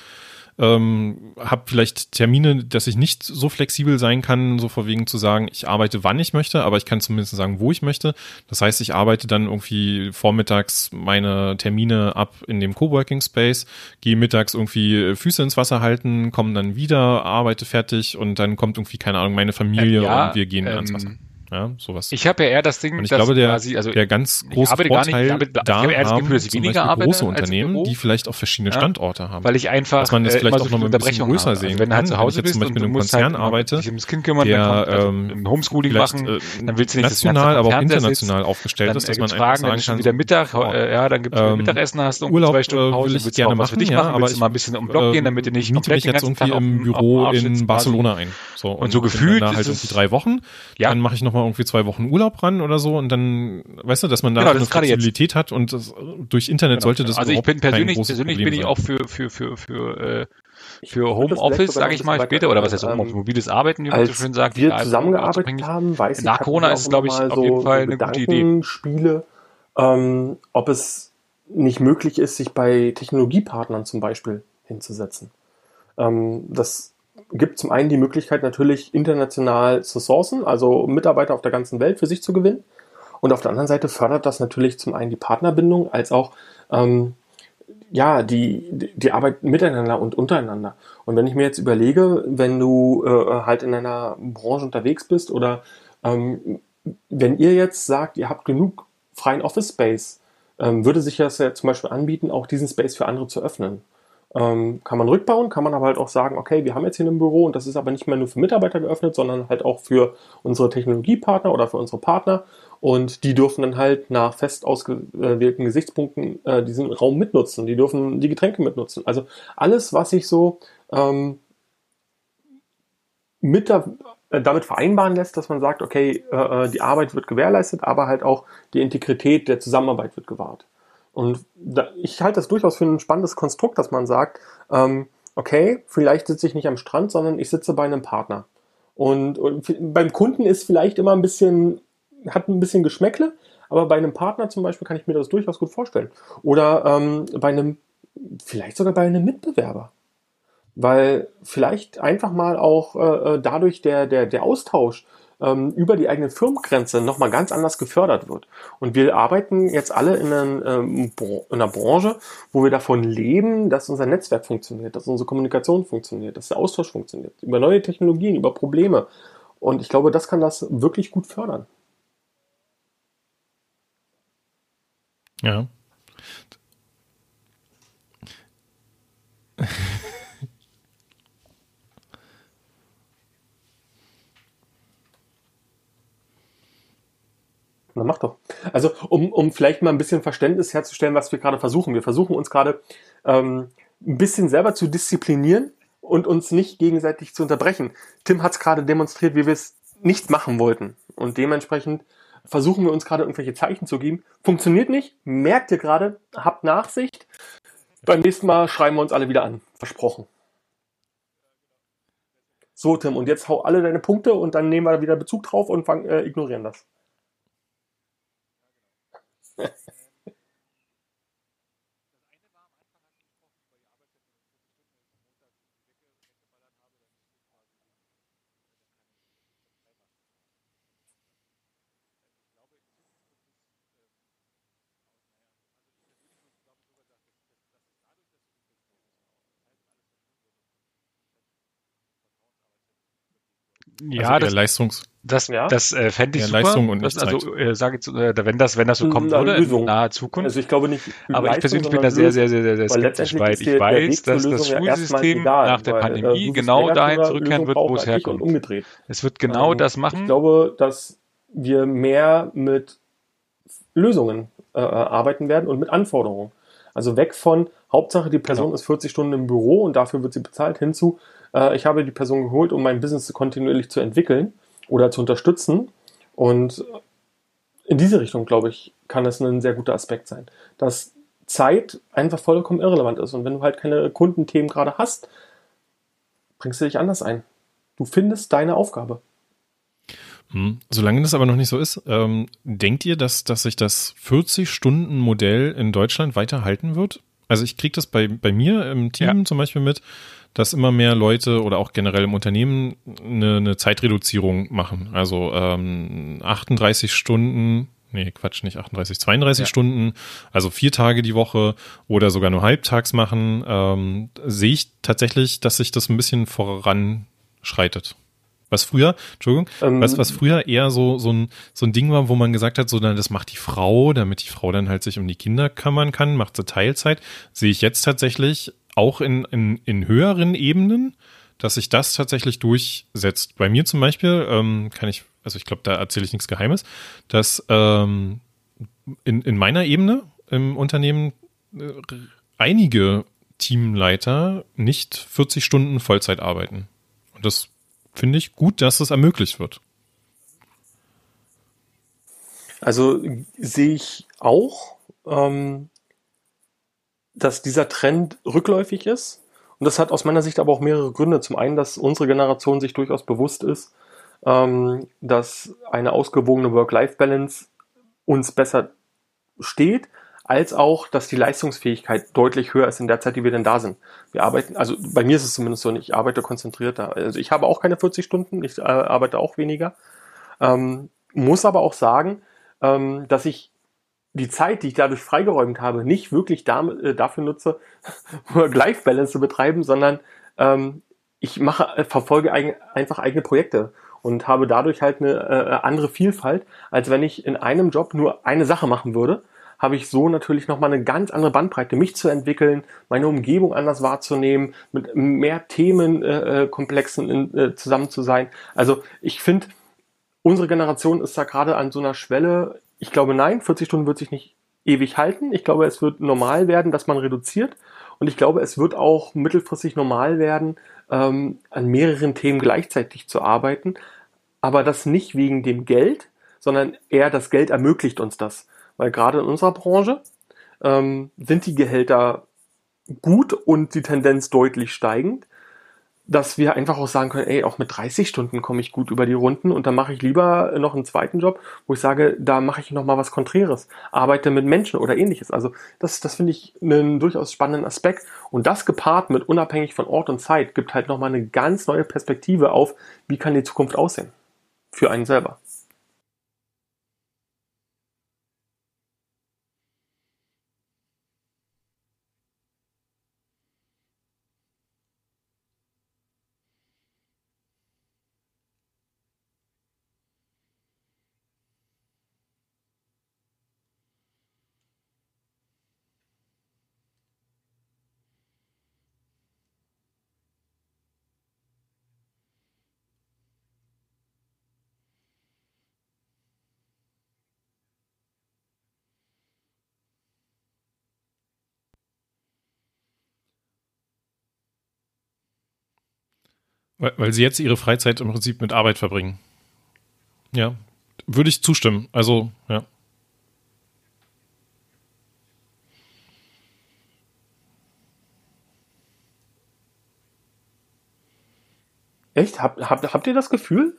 ähm, habe vielleicht Termine, dass ich nicht so flexibel sein kann, so vorwiegend zu sagen, ich arbeite wann ich möchte, aber ich kann zumindest sagen, wo ich möchte. Das heißt, ich arbeite dann irgendwie vormittags meine Termine ab in dem Coworking Space, gehe mittags irgendwie Füße ins Wasser halten, komme dann wieder, arbeite fertig und dann kommt irgendwie, keine Ahnung, meine Familie ja, und wir gehen ähm, ans Wasser. Ja, sowas. Ich habe ja eher das Ding, und ich glaube, der, quasi, also der ganz große Vorteil nicht, ich da ich eher das Gefühl, dass ich weniger arbeite große Unternehmen, die vielleicht auch verschiedene Standorte haben. Weil ich einfach, dass man das vielleicht äh, auch noch ein bisschen größer sehen also wenn halt zu Hause bist zum Beispiel in einem Konzern halt arbeite, dich ums Kind kümmern, der, also ähm, Homeschooling machen, äh, dann willst du nicht national, aber auch international aufgestellt ist, dass man einfach sagen kann, wieder Mittag, äh, ja, dann gibt es Mittagessen, hast du Urlaub, zwei Stunden Pause, willst gerne für dich machen, du mal ein bisschen um Block gehen, damit du nicht komplett jetzt irgendwie im Büro in Barcelona ein. und so gefühlt halt irgendwie drei Wochen, dann mache ich nochmal irgendwie zwei Wochen Urlaub ran oder so und dann, weißt du, dass man da genau, eine Flexibilität hat und das, durch Internet genau. sollte das Also ich bin persönlich, persönlich bin ich auch für, für, für, für, äh, für Homeoffice, sage ich mal, später, oder was heißt Homeoffice, mobiles Arbeiten, wie man so schön sagt. wir zusammengearbeitet haben, weiß ich, Nach Corona ist es, glaube ich, auf jeden Fall eine gute Idee. Spiele, ähm, ob es nicht möglich ist, sich bei Technologiepartnern zum Beispiel hinzusetzen. Ähm, das gibt zum einen die Möglichkeit natürlich international zu sourcen, also Mitarbeiter auf der ganzen Welt für sich zu gewinnen. Und auf der anderen Seite fördert das natürlich zum einen die Partnerbindung als auch ähm, ja, die, die Arbeit miteinander und untereinander. Und wenn ich mir jetzt überlege, wenn du äh, halt in einer Branche unterwegs bist oder ähm, wenn ihr jetzt sagt, ihr habt genug freien Office Space, ähm, würde sich das ja zum Beispiel anbieten, auch diesen Space für andere zu öffnen. Ähm, kann man rückbauen, kann man aber halt auch sagen, okay, wir haben jetzt hier ein Büro und das ist aber nicht mehr nur für Mitarbeiter geöffnet, sondern halt auch für unsere Technologiepartner oder für unsere Partner. Und die dürfen dann halt nach fest ausgewählten Gesichtspunkten äh, diesen Raum mitnutzen. Die dürfen die Getränke mitnutzen. Also alles, was sich so ähm, mit da, äh, damit vereinbaren lässt, dass man sagt, okay, äh, äh, die Arbeit wird gewährleistet, aber halt auch die Integrität der Zusammenarbeit wird gewahrt. Und da, ich halte das durchaus für ein spannendes Konstrukt, dass man sagt, ähm, okay, vielleicht sitze ich nicht am Strand, sondern ich sitze bei einem Partner. Und, und beim Kunden ist vielleicht immer ein bisschen, hat ein bisschen Geschmäckle, aber bei einem Partner zum Beispiel kann ich mir das durchaus gut vorstellen. Oder ähm, bei einem, vielleicht sogar bei einem Mitbewerber. Weil vielleicht einfach mal auch äh, äh dadurch der, der, der Austausch ähm, über die eigene Firmengrenze nochmal ganz anders gefördert wird. Und wir arbeiten jetzt alle in, einen, ähm, in einer Branche, wo wir davon leben, dass unser Netzwerk funktioniert, dass unsere Kommunikation funktioniert, dass der Austausch funktioniert, über neue Technologien, über Probleme. Und ich glaube, das kann das wirklich gut fördern. Ja. Na, mach doch. Also, um, um vielleicht mal ein bisschen Verständnis herzustellen, was wir gerade versuchen. Wir versuchen uns gerade ähm, ein bisschen selber zu disziplinieren und uns nicht gegenseitig zu unterbrechen. Tim hat es gerade demonstriert, wie wir es nicht machen wollten. Und dementsprechend versuchen wir uns gerade irgendwelche Zeichen zu geben. Funktioniert nicht. Merkt ihr gerade, habt Nachsicht. Beim nächsten Mal schreiben wir uns alle wieder an. Versprochen. So, Tim, und jetzt hau alle deine Punkte und dann nehmen wir wieder Bezug drauf und fang, äh, ignorieren das. Ja, also das, Leistungs das, Ja. das äh, fände ich Ja, super. Leistung und das, also äh, sage ich, äh, wenn das, wenn das so kommen Eine würde in Lösung. naher Zukunft. Also ich glaube nicht. aber ich Leistung, persönlich bin da sehr, sehr, sehr, sehr, sehr skeptisch, weil ich der- weiß, dass das Lösung ja Schulsystem egal, nach der weil, äh, Pandemie bist genau dahin zurückkehren Lösung wird, wo es halt herkommt. umgedreht. Es wird genau Ähm, das machen. Ich glaube, dass wir mehr mit Lösungen äh, arbeiten werden und mit Anforderungen. Also weg von Hauptsache, die Person Genau. ist 40 Stunden im Büro und dafür wird sie bezahlt, hinzu, äh, ich habe die Person geholt, um mein Business kontinuierlich zu entwickeln oder zu unterstützen. Und in diese Richtung, glaube ich, kann es ein sehr guter Aspekt sein. Dass Zeit einfach vollkommen irrelevant ist. Und wenn du halt keine Kundenthemen gerade hast, bringst du dich anders ein. Du findest deine Aufgabe. Hm. Solange das aber noch nicht so ist, ähm, denkt ihr, dass, dass sich das 40-Stunden-Modell in Deutschland weiter halten wird? Also ich kriege das bei, bei mir im Team Ja. zum Beispiel mit, dass immer mehr Leute oder auch generell im Unternehmen eine, eine Zeitreduzierung machen. Also ähm, 38 Stunden, nee, Quatsch, nicht 38, 32 Ja. Stunden, also vier Tage die Woche oder sogar nur halbtags machen, ähm, sehe ich tatsächlich, dass sich das ein bisschen voranschreitet. Was früher, Entschuldigung, Ähm, was, was früher eher so, so, ein, so ein Ding war, wo man gesagt hat, so, na, das macht die Frau, damit die Frau dann halt sich um die Kinder kümmern kann, macht sie Teilzeit, sehe ich jetzt tatsächlich auch in, in, in höheren Ebenen, dass sich das tatsächlich durchsetzt. Bei mir zum Beispiel ähm, kann ich, also ich glaube, da erzähle ich nichts Geheimes, dass ähm, in, in meiner Ebene im Unternehmen äh, einige Teamleiter nicht 40 Stunden Vollzeit arbeiten. Und das finde ich gut, dass das ermöglicht wird. Also sehe ich auch, ähm, dass dieser Trend rückläufig ist. Und das hat aus meiner Sicht aber auch mehrere Gründe. Zum einen, dass unsere Generation sich durchaus bewusst ist, ähm, dass eine ausgewogene Work-Life-Balance uns besser steht, als auch, dass die Leistungsfähigkeit deutlich höher ist in der Zeit, die wir denn da sind. Wir arbeiten, also bei mir ist es zumindest so, ich arbeite konzentrierter. Also ich habe auch keine 40 Stunden, ich äh, arbeite auch weniger. Ähm, muss aber auch sagen, ähm, dass ich die Zeit, die ich dadurch freigeräumt habe, nicht wirklich damit, äh, dafür nutze, <laughs> Work-Life-Balance zu betreiben, sondern ähm, ich mache, äh, verfolge eigen, einfach eigene Projekte und habe dadurch halt eine äh, andere Vielfalt, als wenn ich in einem Job nur eine Sache machen würde, habe ich so natürlich nochmal eine ganz andere Bandbreite, mich zu entwickeln, meine Umgebung anders wahrzunehmen, mit mehr Themenkomplexen äh, äh, zusammen zu sein. Also ich finde, unsere Generation ist da gerade an so einer Schwelle. Ich glaube, nein, 40 Stunden wird sich nicht ewig halten. Ich glaube, es wird normal werden, dass man reduziert. Und ich glaube, es wird auch mittelfristig normal werden, ähm, an mehreren Themen gleichzeitig zu arbeiten. Aber das nicht wegen dem Geld, sondern eher das Geld ermöglicht uns das. Weil gerade in unserer Branche ähm, sind die Gehälter gut und die Tendenz deutlich steigend dass wir einfach auch sagen können, ey, auch mit 30 Stunden komme ich gut über die Runden und dann mache ich lieber noch einen zweiten Job, wo ich sage, da mache ich noch mal was Konträres, arbeite mit Menschen oder ähnliches. Also das, das finde ich einen durchaus spannenden Aspekt und das gepaart mit unabhängig von Ort und Zeit gibt halt noch mal eine ganz neue Perspektive auf, wie kann die Zukunft aussehen. für einen selber. Weil, weil sie jetzt ihre Freizeit im Prinzip mit Arbeit verbringen. Ja, würde ich zustimmen. Also, ja. Echt? Habt, habt, habt ihr das Gefühl?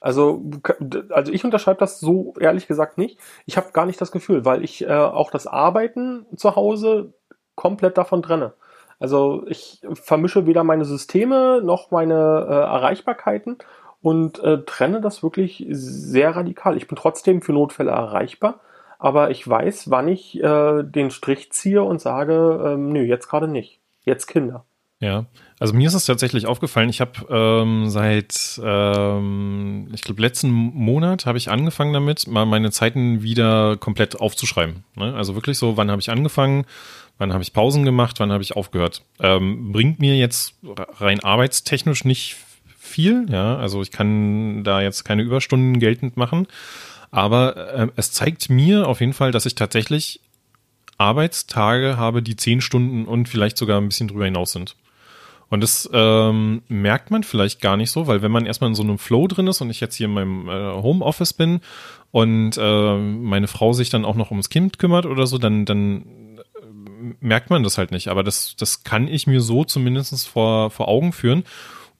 Also, also ich unterschreibe das so ehrlich gesagt nicht. Ich habe gar nicht das Gefühl, weil ich äh, auch das Arbeiten zu Hause komplett davon trenne. Also ich vermische weder meine Systeme noch meine äh, Erreichbarkeiten und äh, trenne das wirklich sehr radikal. Ich bin trotzdem für Notfälle erreichbar, aber ich weiß, wann ich äh, den Strich ziehe und sage, ähm, nö, jetzt gerade nicht. Jetzt Kinder. Ja, also mir ist es tatsächlich aufgefallen, ich habe ähm, seit, ähm, ich glaube, letzten Monat habe ich angefangen damit, mal meine Zeiten wieder komplett aufzuschreiben. Ne? Also wirklich so, wann habe ich angefangen, wann habe ich Pausen gemacht, wann habe ich aufgehört. Ähm, bringt mir jetzt rein arbeitstechnisch nicht viel, ja, also ich kann da jetzt keine Überstunden geltend machen, aber äh, es zeigt mir auf jeden Fall, dass ich tatsächlich Arbeitstage habe, die zehn Stunden und vielleicht sogar ein bisschen drüber hinaus sind. Und das ähm, merkt man vielleicht gar nicht so, weil wenn man erstmal in so einem Flow drin ist und ich jetzt hier in meinem äh, Homeoffice bin und äh, meine Frau sich dann auch noch ums Kind kümmert oder so, dann, dann merkt man das halt nicht. Aber das, das kann ich mir so zumindest vor, vor Augen führen,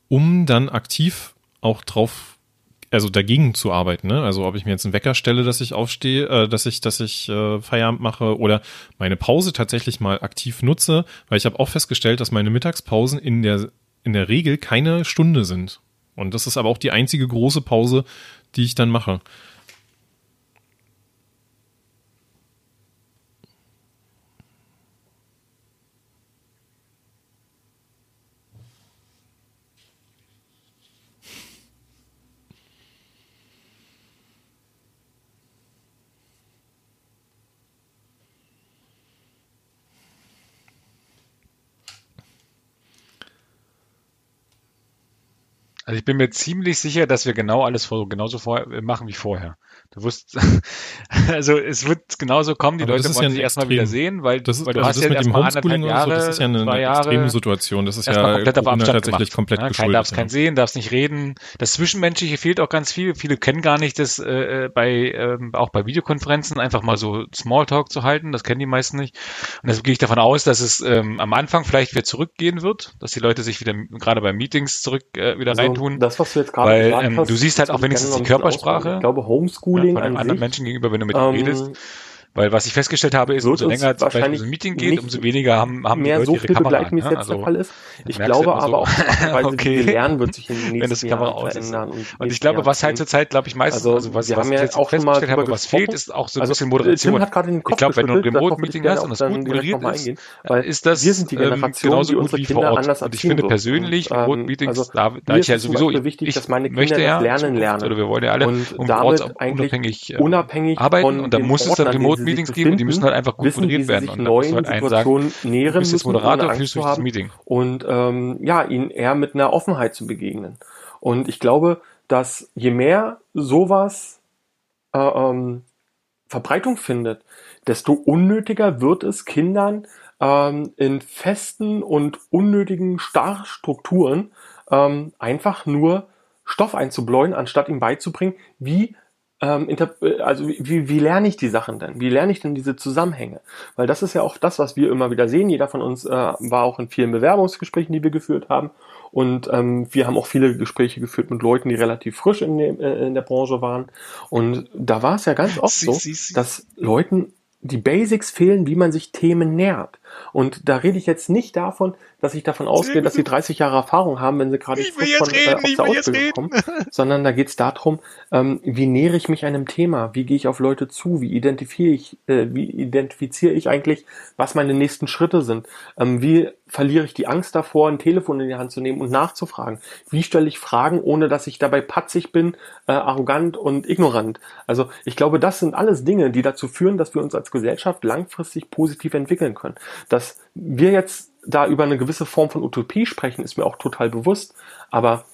um dann aktiv auch drauf, also dagegen zu arbeiten. Ne? Also ob ich mir jetzt einen Wecker stelle, dass ich aufstehe, äh, dass ich, dass ich äh, Feierabend mache oder meine Pause tatsächlich mal aktiv nutze, weil ich habe auch festgestellt, dass meine Mittagspausen in der, in der Regel keine Stunde sind. Und das ist aber auch die einzige große Pause, die ich dann mache. Also ich bin mir ziemlich sicher, dass wir genau alles genauso vor, machen wie vorher. Du wirst, <laughs> also es wird genauso kommen, die Aber Leute wollen ja sich erstmal wieder sehen, weil, das ist, weil du also hast das ja mit dem erstmal Homeschooling anderthalb und so, Jahre, das ist ja eine, zwei eine Jahre, extreme Situation. Das ist erstmal ja komplett auf Abstand tatsächlich gemacht. komplett ja, kein, geschuldet. darfst keinen sehen, darfst nicht reden. Das Zwischenmenschliche fehlt auch ganz viel. Viele kennen gar nicht das äh, bei ähm, auch bei Videokonferenzen einfach mal so Smalltalk zu halten. Das kennen die meisten nicht. Und deshalb gehe ich davon aus, dass es ähm, am Anfang vielleicht wieder zurückgehen wird, dass die Leute sich wieder gerade bei Meetings zurück äh, wieder Also, reintun. das, was du jetzt gerade Weil gesagt ähm, hast, du siehst halt auch wenigstens die Körpersprache ausbauen. Ich glaube, ja, Homeschooling von einem an anderen Menschen gegenüber, wenn du mit ihm redest. Weil was ich festgestellt habe, ist, wird umso länger zum Beispiel so ein Meeting geht, umso weniger haben, haben die mehr Leute so ihre viel Kamera wie es jetzt der Also, Fall ist. Ich glaube so, aber auch, die Art und Weise, <laughs> okay. lernen, wird sich in den wenn das nächsten Kamera aus verändern. Und ich glaube, was halt zurzeit, glaube ich, meistens, Also, also was, ich ja jetzt auch festgestellt habe, was fehlt, ist auch so ein Also, bisschen Tim Moderation. hat gerade den Kopf Ich glaube, wenn du ein Remote-Meeting hast auch und das gut moderiert ist, weil ist das die ähm, genauso die gut wie vor Ort. Und ich finde persönlich, Und, ähm, Remote-Meetings, also, da, ich ja sowieso, ich, möchte ja Lernen Zukunft, lernen. oder wir wollen ja alle Und damit ortsunabhängig arbeiten und da muss es dann Orten, Remote-Meetings geben und die müssen halt einfach gut wissen, moderiert werden. sich Und muss neuen halt einen sagen, Situationen du nähren bist jetzt Moderator, führst zu durch das Meeting. und ähm, ja, ihnen eher mit einer Offenheit zu begegnen. Und ich glaube, dass je mehr sowas äh, ähm, Verbreitung findet, desto unnötiger wird es Kindern ähm, in festen und unnötigen Starrstrukturen ähm, einfach nur Stoff einzubläuen, anstatt ihm beizubringen, wie ähm, also wie, wie lerne ich die Sachen denn? Wie lerne ich denn diese Zusammenhänge? Weil das ist ja auch das, was wir immer wieder sehen. Jeder von uns äh, war auch in vielen Bewerbungsgesprächen, die wir geführt haben. Und ähm, wir haben auch viele Gespräche geführt mit Leuten, die relativ frisch in, dem, äh, in der Branche waren. Und da war es ja ganz oft so, dass Leuten die Basics fehlen, wie man sich Themen nähert. Und da rede ich jetzt nicht davon, dass ich davon ausgehe, dass sie 30 Jahre Erfahrung haben, wenn sie gerade frisch jetzt reden, äh, aus der Ausbildung kommen, <laughs> sondern da geht es darum, ähm, wie nähere ich mich einem Thema, wie gehe ich auf Leute zu, wie identifiziere ich, äh, wie identifiziere ich eigentlich, was meine nächsten Schritte sind, ähm, wie verliere ich die Angst davor, ein Telefon in die Hand zu nehmen und nachzufragen, wie stelle ich Fragen, ohne dass ich dabei patzig bin, äh, arrogant und ignorant. Also ich glaube, das sind alles Dinge, die dazu führen, dass wir uns als Gesellschaft langfristig positiv entwickeln können. Dass wir jetzt da über eine gewisse Form von Utopie sprechen, ist mir auch total bewusst. Aber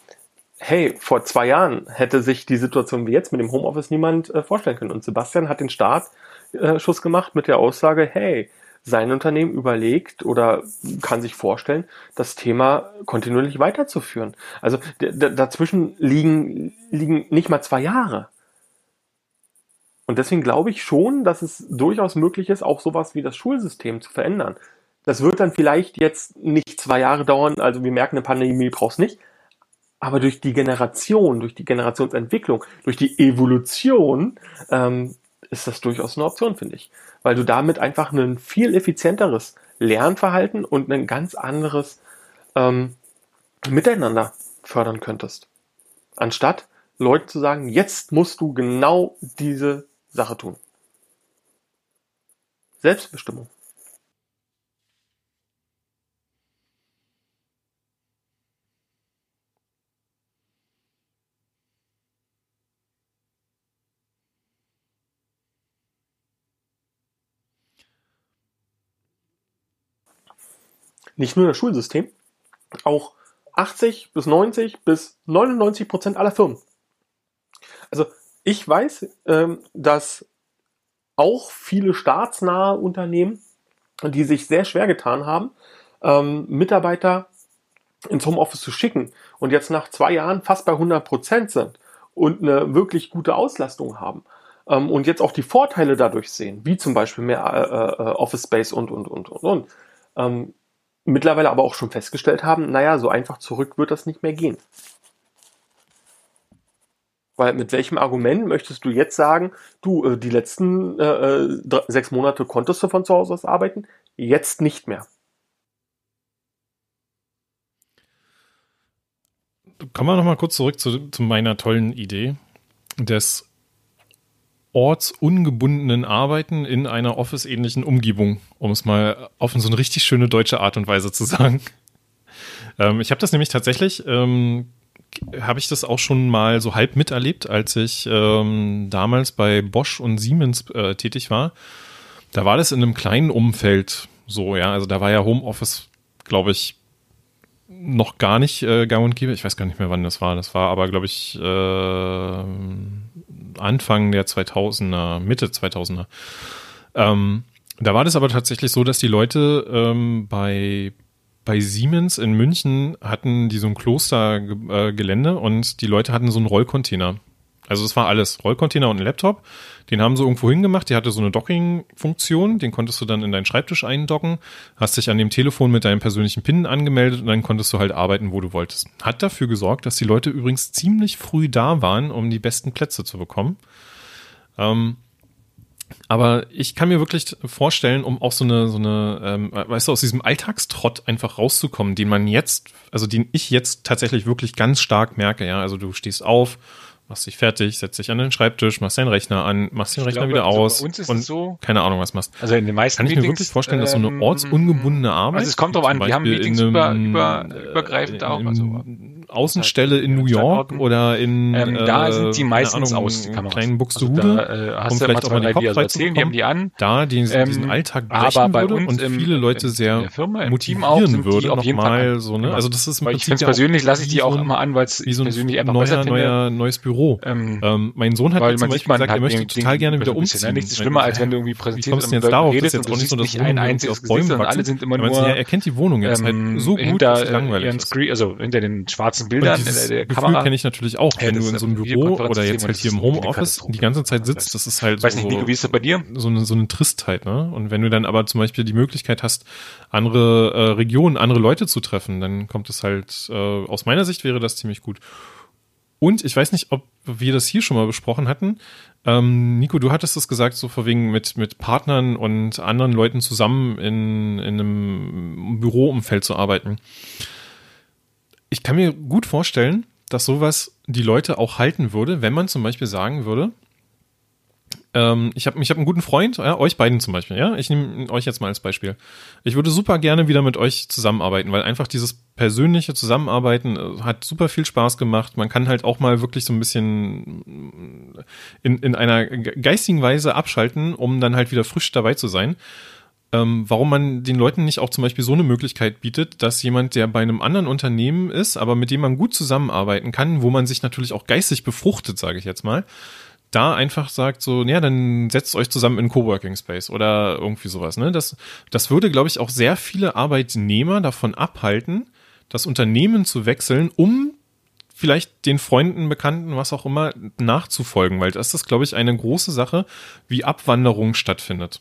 hey, vor zwei Jahren hätte sich die Situation wie jetzt mit dem Homeoffice niemand äh, vorstellen können. Und Sebastian hat den Startschuss gemacht mit der Aussage, hey, sein Unternehmen überlegt oder kann sich vorstellen, das Thema kontinuierlich weiterzuführen. Also dazwischen liegen, liegen nicht mal zwei Jahre. Und deswegen glaube ich schon, dass es durchaus möglich ist, auch sowas wie das Schulsystem zu verändern. Das wird dann vielleicht jetzt nicht zwei Jahre dauern, also wir merken, eine Pandemie brauchst nicht, aber durch die Generation, durch die Generationsentwicklung, durch die Evolution ähm, ist das durchaus eine Option, finde ich. Weil du damit einfach ein viel effizienteres Lernverhalten und ein ganz anderes ähm, Miteinander fördern könntest. Anstatt Leuten zu sagen, jetzt musst du genau diese Sache tun. Selbstbestimmung. Nicht nur das Schulsystem, auch 80 bis 90 bis 99 Prozent aller Firmen. Also ich weiß, ähm, dass auch viele staatsnahe Unternehmen, die sich sehr schwer getan haben, ähm, Mitarbeiter ins Homeoffice zu schicken und jetzt nach zwei Jahren fast bei 100 Prozent sind und eine wirklich gute Auslastung haben ähm, und jetzt auch die Vorteile dadurch sehen, wie zum Beispiel mehr äh, äh, Office Space und, und, und, und, und. Ähm, mittlerweile aber auch schon festgestellt haben, naja, so einfach zurück wird das nicht mehr gehen. Weil mit welchem Argument möchtest du jetzt sagen, du, äh, die letzten äh, äh, drei, sechs Monate konntest du von zu Hause aus arbeiten, jetzt nicht mehr. Kommen wir nochmal kurz zurück zu, zu meiner tollen Idee des ortsungebundenen Arbeiten in einer Office-ähnlichen Umgebung, um es mal auf so eine richtig schöne deutsche Art und Weise zu sagen. Ähm, ich habe das nämlich tatsächlich, ähm, habe ich das auch schon mal so halb miterlebt, als ich ähm, damals bei Bosch und Siemens äh, tätig war. Da war das in einem kleinen Umfeld so, ja. Also da war ja Homeoffice, glaube ich, noch gar nicht äh, gang und gäbe. Ich weiß gar nicht mehr, wann das war. Das war aber, glaube ich, äh, Anfang der 2000er, Mitte 2000er. Ähm, da war das aber tatsächlich so, dass die Leute ähm, bei bei Siemens in München hatten die so ein Klostergelände und die Leute hatten so einen Rollcontainer. Also es war alles Rollcontainer und ein Laptop. Den haben sie irgendwo hingemacht. Der hatte so eine Docking-Funktion. Den konntest du dann in deinen Schreibtisch eindocken. Hast dich an dem Telefon mit deinem persönlichen PIN angemeldet und dann konntest du halt arbeiten, wo du wolltest. Hat dafür gesorgt, dass die Leute übrigens ziemlich früh da waren, um die besten Plätze zu bekommen. Ähm, aber ich kann mir wirklich vorstellen, um auch so eine, so eine, ähm, weißt du, aus diesem Alltagstrott einfach rauszukommen, den man jetzt, also den ich jetzt tatsächlich wirklich ganz stark merke, ja. Also du stehst auf, machst dich fertig, setzt dich an den Schreibtisch, machst deinen Rechner an, machst den Ich Rechner glaube, wieder also aus ist und so- keine Ahnung, was machst. Also in den meisten Kann ich mir Meetings, wirklich vorstellen, dass so eine ähm, ortsungebundene Arbeit. Also es kommt drauf an, wir haben Meetings in über, einem, über, äh, übergreifend auch. in Also, einem Außenstelle in Ja, New York oder in ähm, da äh, sind die meistens Ahnung, aus, die Kameras. kleinen Buxtehude, Also da, äh, hast du vielleicht auch mal drei, Kopf die also erzählen, die haben die an. da diesen, Ähm, diesen Alltag aber brechen bei würde uns und im- viele Leute in sehr Firma, im Team motivieren auch, sind die würde, auf jeden Fall an. so, ne? Genau. Also das ist im Weil ich finde ja auch persönlich lasse ich die auch so immer an, weil es wie so ein persönlich einfach besser neuer, finde. neuer, neues Büro. Ähm, Ähm, mein Sohn hat weil zum Beispiel gesagt, er möchte total gerne wieder bisschen, umziehen. ne? Nichts schlimmer, als wenn du irgendwie Wie präsentierst und jetzt darauf? Das ist jetzt und auch nicht so, nicht ein einziges Gesicht, wachsen. alle sind immer Er nur er kennt die Wohnung jetzt ähm, halt so gut, langweilig also hinter den schwarzen Und Bildern in der, der Gefühl Kamera. kenne ich natürlich auch, Ja, wenn das du in so einem ein Büro oder jetzt halt das hier im Homeoffice die ganze Zeit sitzt, das ist halt weiß so, nicht, Nico, wie ist das bei dir? so eine, so eine Tristheit, ne? Und wenn du dann aber zum Beispiel die Möglichkeit hast, andere äh, Regionen, andere Leute zu treffen, dann kommt es halt, äh, aus meiner Sicht wäre das ziemlich gut. Und ich weiß nicht, ob wir das hier schon mal besprochen hatten. Ähm, Nico, du hattest es gesagt, so vorwiegend mit, mit Partnern und anderen Leuten zusammen in, in einem Büroumfeld zu arbeiten. Ich kann mir gut vorstellen, dass sowas die Leute auch halten würde, wenn man zum Beispiel sagen würde, ähm, ich habe ich hab einen guten Freund, ja, euch beiden zum Beispiel, ja, ich nehme euch jetzt mal als Beispiel. Ich würde super gerne wieder mit euch zusammenarbeiten, weil einfach dieses persönliche Zusammenarbeiten äh, hat super viel Spaß gemacht. Man kann halt auch mal wirklich so ein bisschen in, in einer geistigen Weise abschalten, um dann halt wieder frisch dabei zu sein. Ähm, warum man den Leuten nicht auch zum Beispiel so eine Möglichkeit bietet, dass jemand, der bei einem anderen Unternehmen ist, aber mit dem man gut zusammenarbeiten kann, wo man sich natürlich auch geistig befruchtet, sage ich jetzt mal, da einfach sagt so, ja, dann setzt euch zusammen in Coworking Space oder irgendwie sowas. Ne? Das, das würde, glaube ich, auch sehr viele Arbeitnehmer davon abhalten, das Unternehmen zu wechseln, um vielleicht den Freunden, Bekannten, was auch immer, nachzufolgen, weil das ist, glaube ich, eine große Sache, wie Abwanderung stattfindet.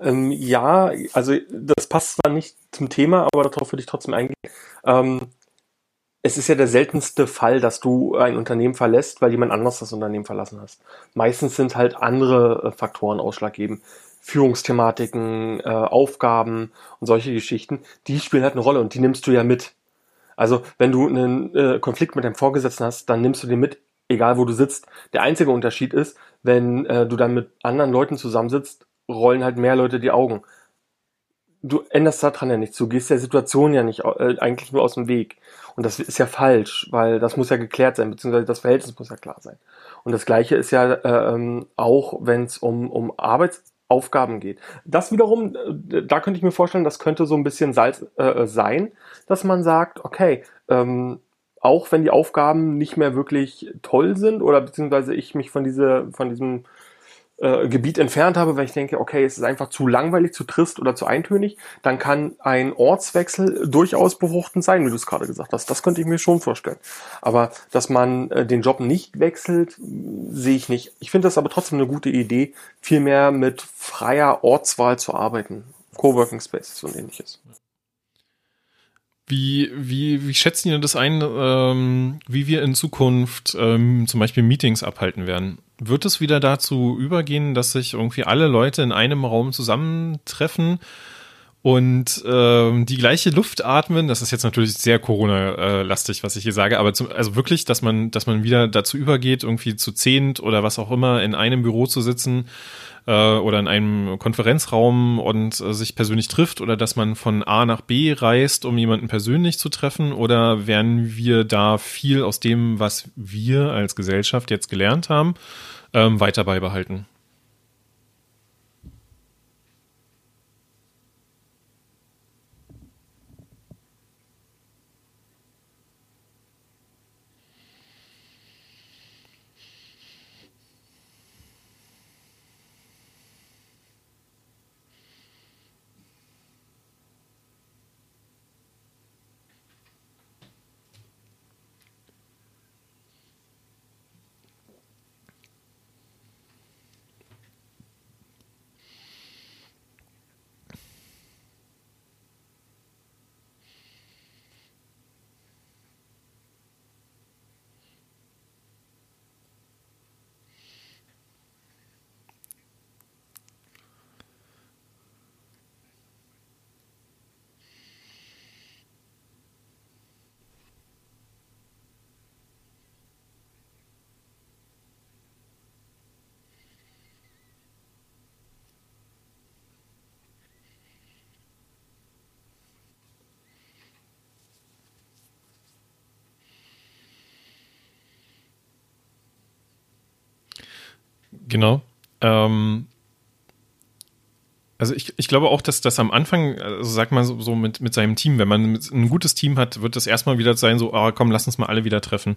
Ähm, ja, also das passt zwar nicht zum Thema, aber darauf würde ich trotzdem eingehen. Ähm, es ist ja der seltenste Fall, dass du ein Unternehmen verlässt, weil jemand anders das Unternehmen verlassen hast. Meistens sind halt andere äh, Faktoren ausschlaggebend. Führungsthematiken, äh, Aufgaben und solche Geschichten, die spielen halt eine Rolle und die nimmst du ja mit. Also wenn du einen äh, Konflikt mit deinem Vorgesetzten hast, dann nimmst du den mit, egal wo du sitzt. Der einzige Unterschied ist, wenn äh, du dann mit anderen Leuten zusammensitzt, rollen halt mehr Leute die Augen. Du änderst daran ja nichts, du gehst der Situation ja nicht äh, eigentlich nur aus dem Weg. Und das ist ja falsch, weil das muss ja geklärt sein, beziehungsweise das Verhältnis muss ja klar sein. Und das Gleiche ist ja äh, ähm, auch, wenn es um, um Arbeitsaufgaben geht. Das wiederum, äh, da könnte ich mir vorstellen, das könnte so ein bisschen Salz äh, sein, dass man sagt, okay, ähm, auch wenn die Aufgaben nicht mehr wirklich toll sind oder beziehungsweise ich mich von diese, von diesem äh, Gebiet entfernt habe, weil ich denke, okay, es ist einfach zu langweilig, zu trist oder zu eintönig, dann kann ein Ortswechsel durchaus befruchtend sein, wie du es gerade gesagt hast. Das könnte ich mir schon vorstellen. Aber dass man äh, den Job nicht wechselt, sehe ich nicht. Ich finde das aber trotzdem eine gute Idee, viel mehr mit freier Ortswahl zu arbeiten. Coworking Spaces und ähnliches. Wie, wie, wie schätzen ihr das ein, ähm, wie wir in Zukunft ähm, zum Beispiel Meetings abhalten werden? Wird es wieder dazu übergehen, dass sich irgendwie alle Leute in einem Raum zusammentreffen und ähm, die gleiche Luft atmen? Das ist jetzt natürlich sehr Corona-lastig, was ich hier sage, aber zum, also wirklich, dass man, dass man wieder dazu übergeht, irgendwie zu zehnt oder was auch immer in einem Büro zu sitzen äh, oder in einem Konferenzraum und äh, sich persönlich trifft oder dass man von A nach B reist, um jemanden persönlich zu treffen? Oder werden wir da viel aus dem, was wir als Gesellschaft jetzt gelernt haben, ähm, weiter beibehalten? Genau. Ähm, also ich, ich glaube auch, dass das am Anfang, also sag mal so, so mit, mit seinem Team, wenn man ein gutes Team hat, wird das erstmal wieder sein, so, ah, komm, lass uns mal alle wieder treffen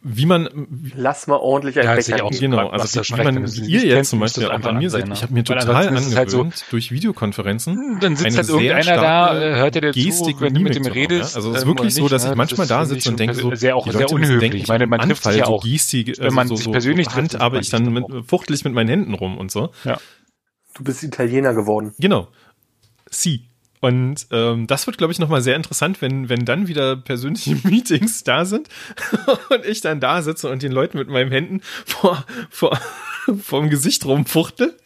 wie man lass mal ordentlich ein ja, Bäcker auch genau. also wie man ihr jetzt zum Beispiel auch an mir seid. ich habe mir total angewöhnt halt so, durch Videokonferenzen hm, dann sitzt halt irgendeiner da hört er dir Gestik zu wenn du mit dem redest also es ist wirklich so dass ich manchmal da sitze und denke so sehr auch sehr unhöflich. ich meine man trifft sich ja auch Gestik wenn man sich persönlich Hand aber ich dann fuchtelig mit meinen Händen rum und so. Ja. Du bist Italiener geworden. Genau. Sie Und ähm, das wird, glaube ich, nochmal sehr interessant, wenn, wenn dann wieder persönliche <laughs> Meetings da sind <laughs> und ich dann da sitze und den Leuten mit meinen Händen vor, vor, <laughs> vor dem Gesicht rumfuchtel.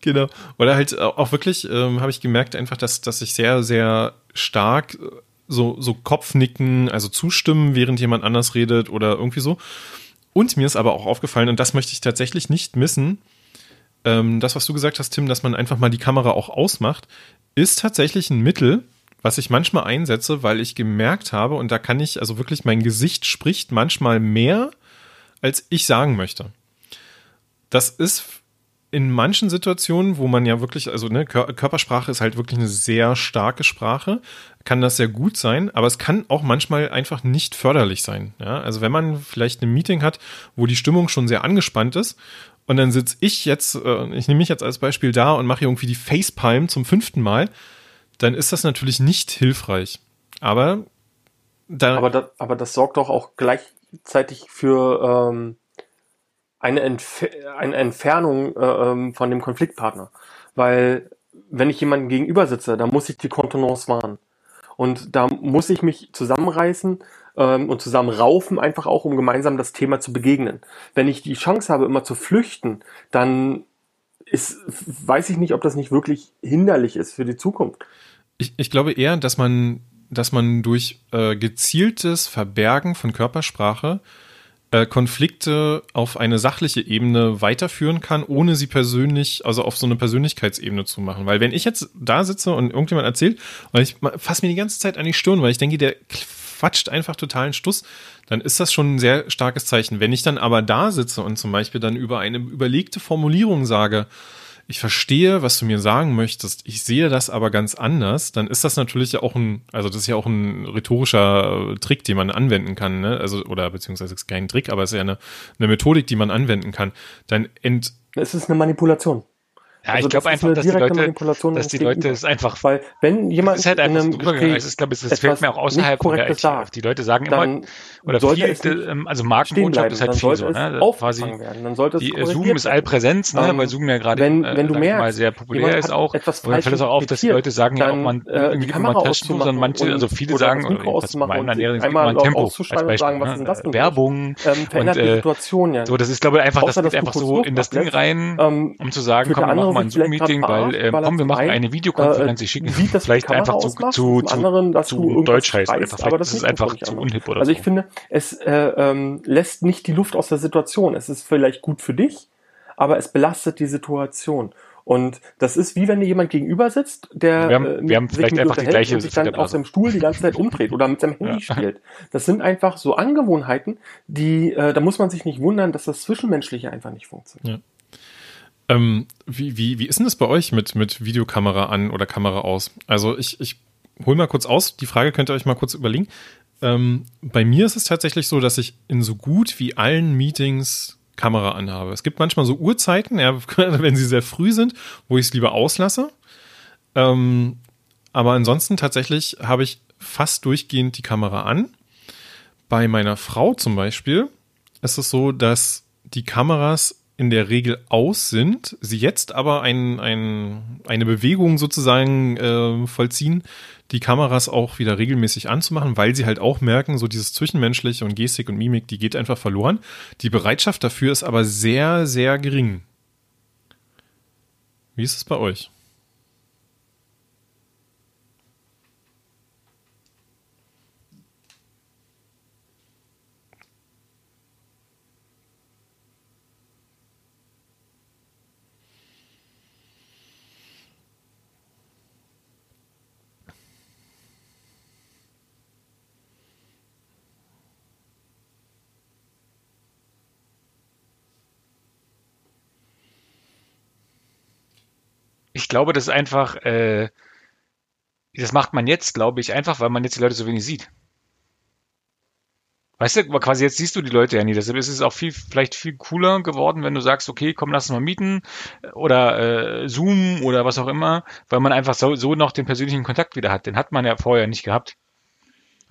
Genau. Oder halt auch wirklich, ähm, habe ich gemerkt, einfach, dass, dass ich sehr, sehr stark so, so Kopfnicken, also zustimmen, während jemand anders redet oder irgendwie so. Und mir ist aber auch aufgefallen, und das möchte ich tatsächlich nicht missen, ähm, das, was du gesagt hast, Tim, dass man einfach mal die Kamera auch ausmacht, ist tatsächlich ein Mittel, was ich manchmal einsetze, weil ich gemerkt habe, und da kann ich, also wirklich, mein Gesicht spricht manchmal mehr, als ich sagen möchte. Das ist in manchen Situationen, wo man ja wirklich, also ne, Körpersprache ist halt wirklich eine sehr starke Sprache, kann das sehr gut sein, aber es kann auch manchmal einfach nicht förderlich sein. Ja? Also wenn man vielleicht ein Meeting hat, wo die Stimmung schon sehr angespannt ist und dann sitze ich jetzt, äh, ich nehme mich jetzt als Beispiel da und mache irgendwie die Facepalm zum fünften Mal, dann ist das natürlich nicht hilfreich. Aber da aber, das, aber das sorgt doch auch gleichzeitig für ähm, eine, eine Entfernung äh, ähm, von dem Konfliktpartner. Weil wenn ich jemandem gegenüber sitze, dann muss ich die Kontenance wahren. Und da muss ich mich zusammenreißen ähm, und zusammenraufen, einfach auch, um gemeinsam das Thema zu begegnen. Wenn ich die Chance habe, immer zu flüchten, dann ist, weiß ich nicht, ob das nicht wirklich hinderlich ist für die Zukunft. Ich, ich glaube eher, dass man, dass man durch äh, gezieltes Verbergen von Körpersprache äh, Konflikte auf eine sachliche Ebene weiterführen kann, ohne sie persönlich, also auf so eine Persönlichkeitsebene zu machen. Weil wenn ich jetzt da sitze und irgendjemand erzählt und ich fasse mir die ganze Zeit an die Stirn, weil ich denke, der quatscht einfach totalen Stuss, dann ist das schon ein sehr starkes Zeichen. Wenn ich dann aber da sitze und zum Beispiel dann über eine überlegte Formulierung sage, ich verstehe, was du mir sagen möchtest, ich sehe das aber ganz anders, dann ist das natürlich auch ein, also das ist ja auch ein rhetorischer Trick, den man anwenden kann, ne? Also, oder beziehungsweise ist kein Trick, aber es ist ja eine, eine Methodik, die man anwenden kann. Dann ent. Es ist eine Manipulation. Ja, also ich glaube einfach, dass die Leute, dass die Leute es einfach, weil wenn jemand ist halt einfach in einem Gespräch ist, glaube ich, das fällt mir auch außerhalb von der IT auf. Die Leute sagen immer, oder viele, ähm, also Markenbotschaft ist halt viel so, ne? Quasi, werden. Dann sollte es die Zoom ist Allpräsenz, ne? Weil Zoom ja gerade wenn, wenn du merkst, mal sehr populär ist auch. Und dann fällt es auch auf, dass die Leute sagen ja auch, man äh, irgendwie immer Taschen, sondern manche, also viele sagen, einmal ein Tempo als Beispiel, ne? Werbung und äh, so, das ist glaube ich einfach, das geht einfach so in das Ding rein, ähm, um zu sagen, komm, machen mal ein Zoom-Meeting, weil, äh, komm, wir machen eine Videokonferenz, ich schicke vielleicht einfach zu, zu, zu, zu Deutsch heißt einfach. Vielleicht ist es einfach zu unhip oder so. Also ich finde, es äh, ähm, lässt nicht die Luft aus der Situation. Es ist vielleicht gut für dich, aber es belastet die Situation. Und das ist wie wenn dir jemand gegenüber sitzt, der wir haben, äh, wir haben vielleicht einfach die gleiche und sich dann auf seinem Stuhl die ganze Zeit umdreht oder mit seinem <laughs> Handy ja. spielt. Das sind einfach so Angewohnheiten, die, äh, da muss man sich nicht wundern, dass das Zwischenmenschliche einfach nicht funktioniert. Ja. Ähm, wie, wie, wie ist denn das bei euch mit, mit Videokamera an oder Kamera aus? Also ich, ich hole mal kurz aus, die Frage könnt ihr euch mal kurz überlegen. Ähm, bei mir ist es tatsächlich so, dass ich in so gut wie allen Meetings Kamera anhabe. Es gibt manchmal so Uhrzeiten, ja, <laughs> wenn sie sehr früh sind, wo ich es lieber auslasse. Ähm, aber ansonsten tatsächlich habe ich fast durchgehend die Kamera an. Bei meiner Frau zum Beispiel ist es so, dass die Kameras in der Regel aus sind, sie jetzt aber ein, ein, eine Bewegung sozusagen äh, vollziehen, die Kameras auch wieder regelmäßig anzumachen, weil sie halt auch merken, so dieses Zwischenmenschliche und Gestik und Mimik, die geht einfach verloren. Die Bereitschaft dafür ist aber sehr, sehr gering. Wie ist es bei euch? Ich glaube, das ist einfach, äh, das macht man jetzt, glaube ich, einfach, weil man jetzt die Leute so wenig sieht. Weißt du, quasi jetzt siehst du die Leute ja nie. Deshalb ist es auch viel, vielleicht viel cooler geworden, wenn du sagst, okay, komm, lass uns mal mieten oder äh, Zoom oder was auch immer, weil man einfach so, so noch den persönlichen Kontakt wieder hat. Den hat man ja vorher nicht gehabt.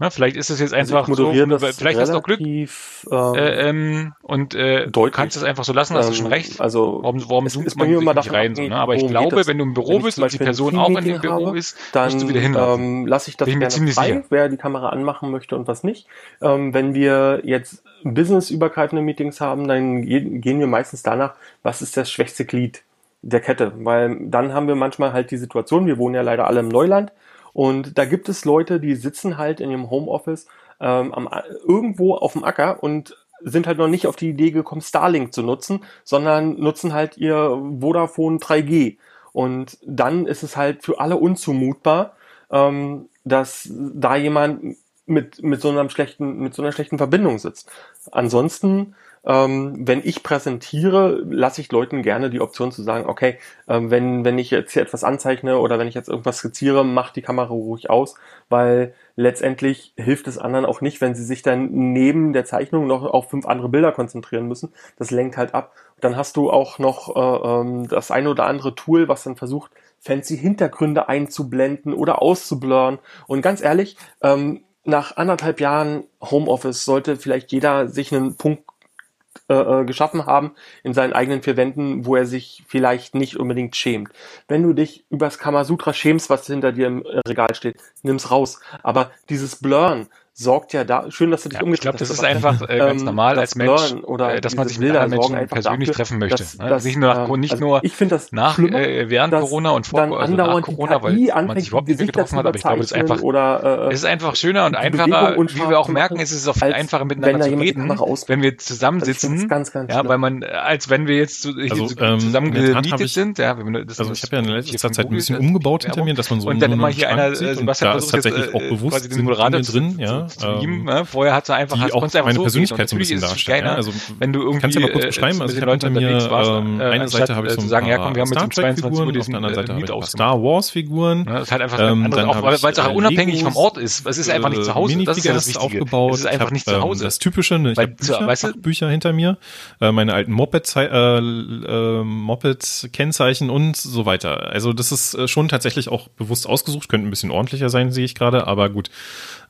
Na, vielleicht ist es jetzt Also einfach moderiere so, das vielleicht hast du auch Glück ähm, äh, ähm, und äh, du deutlich. kannst es einfach so lassen, hast du schon ähm, recht. Also Warum, warum es zoomt man sich immer nicht rein? So, ne? Aber ich glaube, wenn du im Büro bist und die Person auch in dem Büro ist, dann wirst du wieder hinlaufen. ähm, lasse ich das Bin gerne frei, wer die Kamera anmachen möchte und was nicht. Ähm, wenn wir jetzt businessübergreifende Meetings haben, dann ge gehen wir meistens danach, was ist das schwächste Glied der Kette, weil dann haben wir manchmal halt die Situation, wir wohnen ja leider alle im Neuland und da gibt es Leute, die sitzen halt in ihrem Homeoffice ähm, am, irgendwo auf dem Acker und sind halt noch nicht auf die Idee gekommen, Starlink zu nutzen, sondern nutzen halt ihr Vodafone 3G. Und dann ist es halt für alle unzumutbar, ähm, dass da jemand mit, mit so einer schlechten, mit so einer schlechten Verbindung sitzt. Ansonsten, ähm, wenn ich präsentiere, lasse ich Leuten gerne die Option zu sagen, okay, ähm, wenn, wenn ich jetzt hier etwas anzeichne oder wenn ich jetzt irgendwas skizziere, macht die Kamera ruhig aus, weil letztendlich hilft es anderen auch nicht, wenn sie sich dann neben der Zeichnung noch auf fünf andere Bilder konzentrieren müssen. Das lenkt halt ab. Dann hast du auch noch äh, ähm, das eine oder andere Tool, was dann versucht, fancy Hintergründe einzublenden oder auszublurren. Und ganz ehrlich, ähm, nach anderthalb Jahren Homeoffice sollte vielleicht jeder sich einen Punkt äh, äh, geschaffen haben in seinen eigenen vier Wänden, wo er sich vielleicht nicht unbedingt schämt. Wenn du dich übers Kamasutra schämst, was hinter dir im Regal steht, nimm's raus. Aber dieses Blurren sorgt ja da, schön, dass du dich Ja, ich umgedreht glaube, das hast, ist einfach äh, ganz ähm, normal als Mensch, oder äh, dass man sich mit Bilder anderen Menschen einfach persönlich dafür, treffen möchte. dass- ne? dass, nicht nur, nach, ähm, nicht also nur ich finde das nach, äh, während dass Corona und vor also nach Corona, weil man sich überhaupt nicht mehr getroffen hat, aber ich glaube, das ist einfach, oder äh, es ist einfach schöner und einfacher, Bewegung wie wir auch merken, ist es auch viel einfacher miteinander zu reden, wenn wir Also ich zusammensitzen, ganz, ganz ja, weil man, als wenn wir jetzt Also, so ähm, zusammen in der Tat hab gemietet ich- sind, ja, wenn wir, das Also ich habe ja in letzter Zeit ein bisschen umgebaut hinter mir, dass man so und dann immer hier einer, äh, und Sebastian da ist versucht tatsächlich auch äh, bewusst den sind Moderator drin, ja, beamen, ähm, ne? Vorher hat er einfach, die hast, auch einfach meine so Persönlichkeit so ein bisschen darstellen. geiler, Ja? Also wenn du irgendwie kannst ja mal kurz äh, beschreiben. mit Also ich habe mir warst, ähm, äh, eine Seite habe ich äh, so ein sagen, ja paar komm, wir haben Star Trek 22 Uhr Figuren, auf der anderen äh, Seite habe ich ein. Star Wars Figuren. Ja, das ist halt einfach Ähm, auch weil es auch äh, unabhängig vom Ort ist. Es ist einfach nicht zu Hause. Das ist ja das Wichtige. aufgebaut. Es ist einfach ich nicht zu Hause. Ähm, das Typische, ne? ich habe Bücher, Bücher hinter mir, äh, meine alten Moped, äh, äh, Moped-Kennzeichen und so weiter. Also das ist äh, schon tatsächlich auch bewusst ausgesucht, könnte ein bisschen ordentlicher sein, sehe ich gerade, aber gut.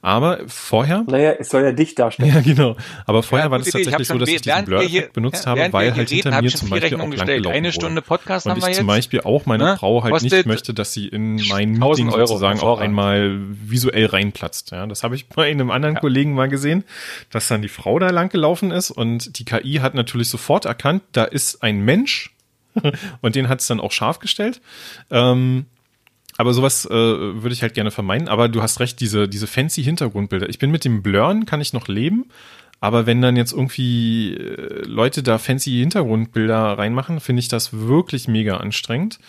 Aber vorher, Naja, es soll ja dich darstellen. ja genau, aber vorher Ja, war das tatsächlich so, dass ich diesen Blur-Effekt hier- benutzt ja, habe, weil halt hinter reden, hab mir zum Beispiel auch gestellt. gelaufen Eine. Stunde Podcast Und haben ich wir zum jetzt. Beispiel auch meine Ne? Frau halt nicht möchte, dass sie in mein 1000 Meeting Euro, sozusagen auch einmal visuell reinplatzt. Ja, das habe ich bei einem anderen Kollegen mal gesehen, dass dann die Frau da lang gelaufen ist und die KI hat natürlich sofort erkannt, da ist ein Mensch <laughs> und den hat es dann auch scharf gestellt. Ähm, aber sowas äh, würde ich halt gerne vermeiden. Aber du hast recht, diese, diese fancy Hintergrundbilder. Ich bin mit dem Blurren, kann ich noch leben. Aber wenn dann jetzt irgendwie äh, Leute da fancy Hintergrundbilder reinmachen, finde ich das wirklich mega anstrengend.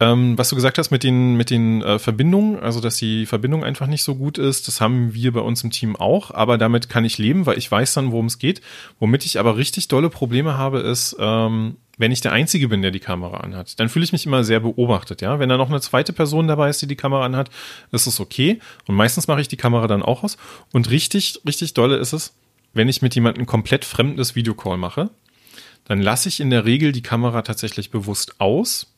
Ähm, was du gesagt hast mit den, mit den äh, Verbindungen, also dass die Verbindung einfach nicht so gut ist, das haben wir bei uns im Team auch, aber damit kann ich leben, weil ich weiß dann, worum es geht. Womit ich aber richtig dolle Probleme habe, ist, ähm, wenn ich der Einzige bin, der die Kamera anhat, dann fühle ich mich immer sehr beobachtet, ja. Wenn da noch eine zweite Person dabei ist, die die Kamera anhat, ist es okay. Und meistens mache ich die Kamera dann auch aus. Und richtig, richtig dolle ist es, wenn ich mit jemandem komplett fremdes Videocall mache, dann lasse ich in der Regel die Kamera tatsächlich bewusst aus,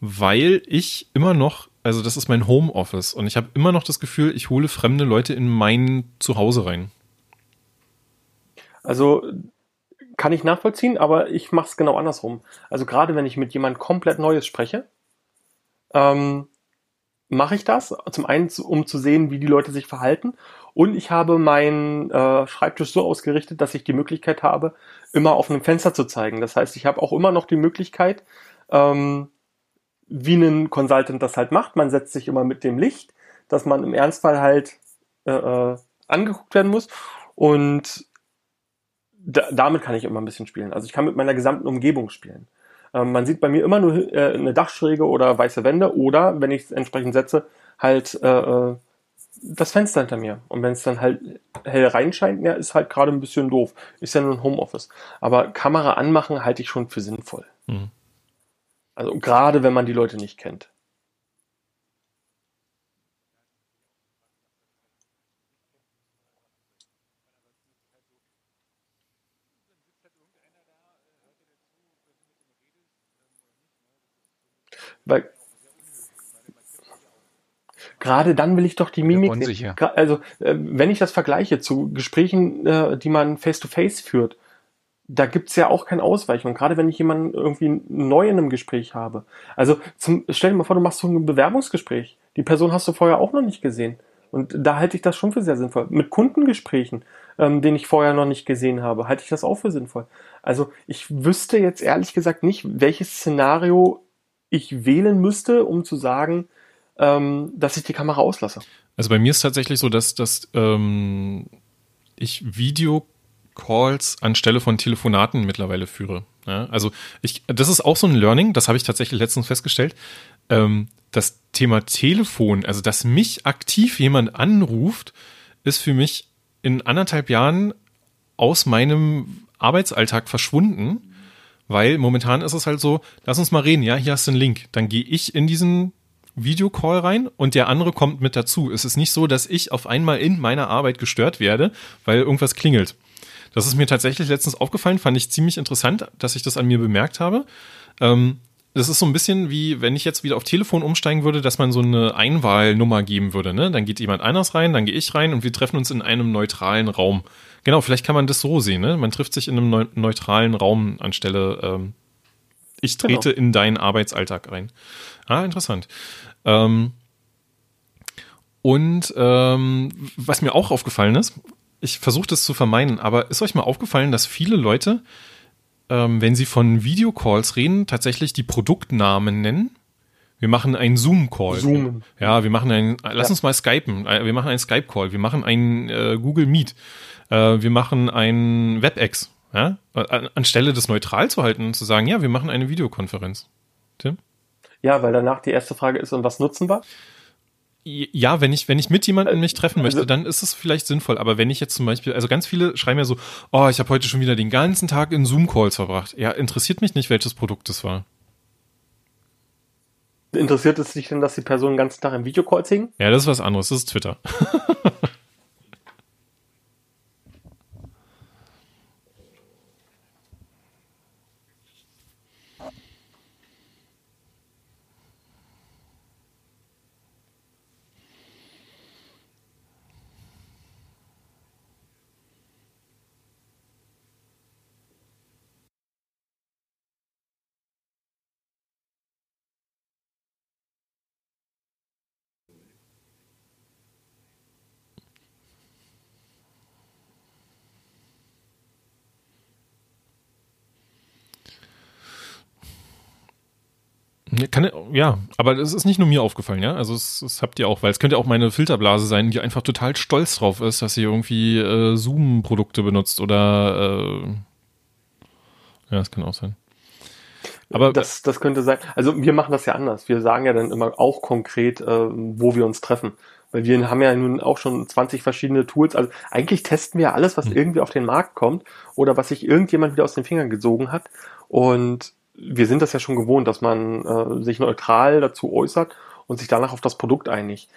weil ich immer noch, also das ist mein Homeoffice und ich habe immer noch das Gefühl, ich hole fremde Leute in mein Zuhause rein. Also kann ich nachvollziehen, aber ich mache es genau andersrum. Also gerade wenn ich mit jemand komplett Neues spreche, ähm, mache ich das. Zum einen, um zu sehen, wie die Leute sich verhalten. Und ich habe meinen äh, Schreibtisch so ausgerichtet, dass ich die Möglichkeit habe, immer auf einem Fenster zu zeigen. Das heißt, ich habe auch immer noch die Möglichkeit, ähm, wie ein Consultant das halt macht. Man setzt sich immer mit dem Licht, dass man im Ernstfall halt äh, äh, angeguckt werden muss. Und da, damit kann ich immer ein bisschen spielen. Also ich kann mit meiner gesamten Umgebung spielen. Ähm, man sieht bei mir immer nur äh, eine Dachschräge oder weiße Wände oder, wenn ich es entsprechend setze, halt äh, äh, das Fenster hinter mir. Und wenn es dann halt hell reinscheint, ja, ist halt gerade ein bisschen doof. Ist ja nur ein Homeoffice. Aber Kamera anmachen halte ich schon für sinnvoll. Mhm. Also gerade wenn man die Leute nicht kennt. Weil gerade dann will ich doch die Mimik sehen. Also, äh, wenn ich das vergleiche zu Gesprächen, äh, die man face-to-face führt, da gibt's ja auch kein Ausweichen. Und gerade wenn ich jemanden irgendwie neu in einem Gespräch habe. Also zum, stell dir mal vor, du machst so ein Bewerbungsgespräch. Die Person hast du vorher auch noch nicht gesehen. Und da halte ich das schon für sehr sinnvoll. Mit Kundengesprächen, ähm, den ich vorher noch nicht gesehen habe, halte ich das auch für sinnvoll. Also ich wüsste jetzt ehrlich gesagt nicht, welches Szenario ich wählen müsste, um zu sagen, ähm, dass ich die Kamera auslasse. Also bei mir ist tatsächlich so, dass, dass ähm, ich Videocalls anstelle von Telefonaten mittlerweile führe. Ja, also ich, das ist auch so ein Learning, das habe ich tatsächlich letztens festgestellt. Ähm, das Thema Telefon, also dass mich aktiv jemand anruft, ist für mich in anderthalb Jahren aus meinem Arbeitsalltag verschwunden, weil momentan ist es halt so, lass uns mal reden, ja, hier hast du einen Link. Dann gehe ich in diesen Videocall rein und der andere kommt mit dazu. Es ist nicht so, dass ich auf einmal in meiner Arbeit gestört werde, weil irgendwas klingelt. Das ist mir tatsächlich letztens aufgefallen, fand ich ziemlich interessant, dass ich das an mir bemerkt habe. Ähm, das ist so ein bisschen wie, wenn ich jetzt wieder auf Telefon umsteigen würde, dass man so eine Einwahlnummer geben würde. Ne? Dann geht jemand anders rein, dann gehe ich rein und wir treffen uns in einem neutralen Raum. Genau, vielleicht kann man das so sehen. Ne? Man trifft sich in einem neu neutralen Raum anstelle, ähm, ich trete genau. in deinen Arbeitsalltag rein. Ah, interessant. Ähm, und ähm, was mir auch aufgefallen ist, ich versuche das zu vermeiden, aber ist euch mal aufgefallen, dass viele Leute ähm, wenn Sie von Videocalls reden, tatsächlich die Produktnamen nennen. Wir machen einen Zoom-Call. Zoom. Ja, wir machen einen, lass ja. uns mal Skypen. Äh, wir machen einen Skype-Call. Wir machen einen äh, Google Meet. Äh, wir machen einen WebEx. Ja? Anstelle das neutral zu halten und zu sagen, ja, wir machen eine Videokonferenz. Tim? Ja, weil danach die erste Frage ist, und was nutzen wir? Ja, wenn ich, wenn ich mit jemandem mich treffen möchte, also dann ist es vielleicht sinnvoll. Aber wenn ich jetzt zum Beispiel, also ganz viele schreiben ja so, oh, ich habe heute schon wieder den ganzen Tag in Zoom-Calls verbracht. Ja, interessiert mich nicht, welches Produkt es war. Interessiert es dich denn, dass die Person den ganzen Tag im Videocall hingen? Ja, das ist was anderes, das ist Twitter. <laughs> Kann, ja, aber das ist nicht nur mir aufgefallen, ja. Also es, das habt ihr auch, weil es könnte auch meine Filterblase sein, die einfach total stolz drauf ist, dass sie irgendwie äh, Zoom-Produkte benutzt oder äh, ja, das kann auch sein. Aber das, das könnte sein. Also wir machen das ja anders. Wir sagen ja dann immer auch konkret, äh, wo wir uns treffen. Weil wir haben ja nun auch schon 20 verschiedene Tools. Also eigentlich testen wir alles, was hm. irgendwie auf den Markt kommt oder was sich irgendjemand wieder aus den Fingern gesogen hat. Und wir sind das ja schon gewohnt, dass man äh, sich neutral dazu äußert und sich danach auf das Produkt einigt.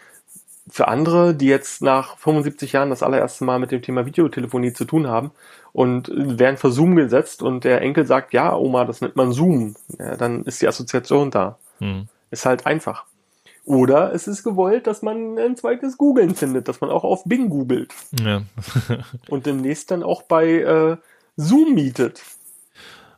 Für andere, die jetzt nach 75 Jahren das allererste Mal mit dem Thema Videotelefonie zu tun haben und werden für Zoom gesetzt und der Enkel sagt, ja, Oma, das nennt man Zoom, ja, dann ist die Assoziation da. Hm. Ist halt einfach. Oder es ist gewollt, dass man ein zweites Googeln findet, dass man auch auf Bing googelt. Ja. und demnächst dann auch bei äh, Zoom mietet.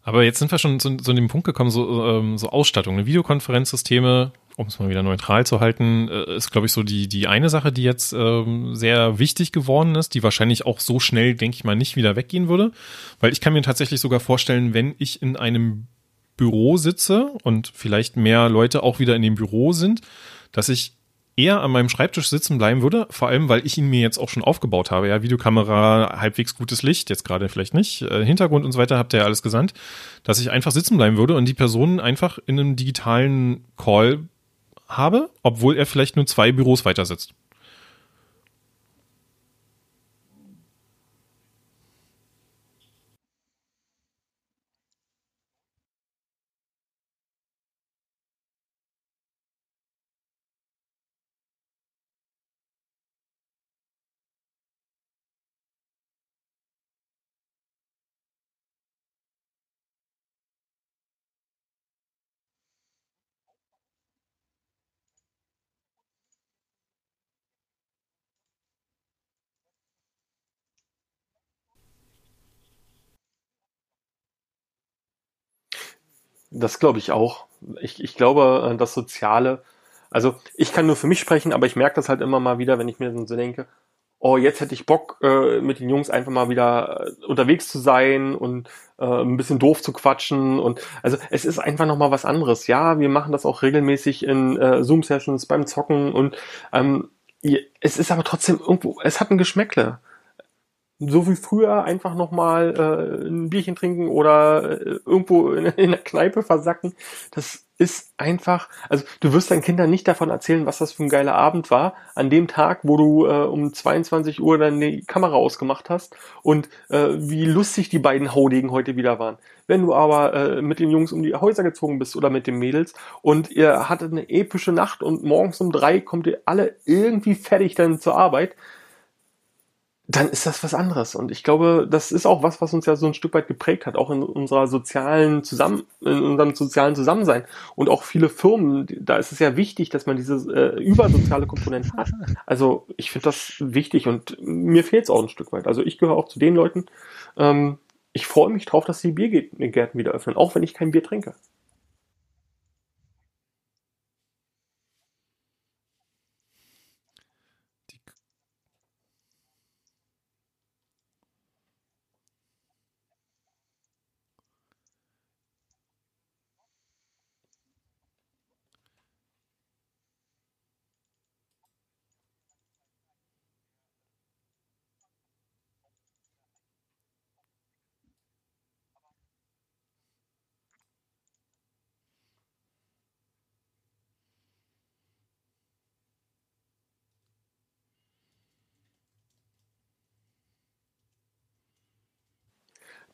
Aber jetzt sind wir schon zu, zu dem Punkt gekommen, so, ähm, so Ausstattung, eine Videokonferenzsysteme, um es mal wieder neutral zu halten, äh, ist, glaube ich, so die, die eine Sache, die jetzt ähm, sehr wichtig geworden ist, die wahrscheinlich auch so schnell, denke ich mal, nicht wieder weggehen würde. Weil ich kann mir tatsächlich sogar vorstellen, wenn ich in einem Büro sitze und vielleicht mehr Leute auch wieder in dem Büro sind, dass ich eher an meinem Schreibtisch sitzen bleiben würde, vor allem weil ich ihn mir jetzt auch schon aufgebaut habe. Ja, Videokamera, halbwegs gutes Licht, jetzt gerade vielleicht nicht, äh, Hintergrund und so weiter, habt ihr ja alles gesandt, dass ich einfach sitzen bleiben würde und die Person einfach in einem digitalen Call habe, obwohl er vielleicht nur zwei Büros weiter sitzt. Das glaube ich auch. Ich, ich glaube, äh, das Soziale, also ich kann nur für mich sprechen, aber ich merke das halt immer mal wieder, wenn ich mir so denke, oh, jetzt hätte ich Bock, äh, mit den Jungs einfach mal wieder äh, unterwegs zu sein und äh, ein bisschen doof zu quatschen. Und also es ist einfach nochmal was anderes. Ja, wir machen das auch regelmäßig in äh, Zoom-Sessions beim Zocken und ähm, es ist aber trotzdem irgendwo, es hat ein Geschmäckle so wie früher einfach nochmal äh, ein Bierchen trinken oder äh, irgendwo in, <laughs> in der Kneipe versacken. Das ist einfach, also du wirst deinen Kindern nicht davon erzählen, was das für ein geiler Abend war, an dem Tag, wo du äh, um 22 Uhr die Kamera ausgemacht hast und äh, wie lustig die beiden Haudegen heute wieder waren. Wenn du aber äh, mit den Jungs um die Häuser gezogen bist oder mit den Mädels und ihr hattet eine epische Nacht und morgens um drei kommt ihr alle irgendwie fertig dann zur Arbeit, dann ist das was anderes. Und ich glaube, das ist auch was, was uns ja so ein Stück weit geprägt hat, auch in unserer sozialen Zusammen, in unserem sozialen Zusammensein. Und auch viele Firmen, da ist es ja wichtig, dass man diese äh, übersoziale Komponente hat. Also ich finde das wichtig und mir fehlt es auch ein Stück weit. Also ich gehöre auch zu den Leuten, ähm, ich freue mich drauf, dass die Biergärten wieder öffnen, auch wenn ich kein Bier trinke.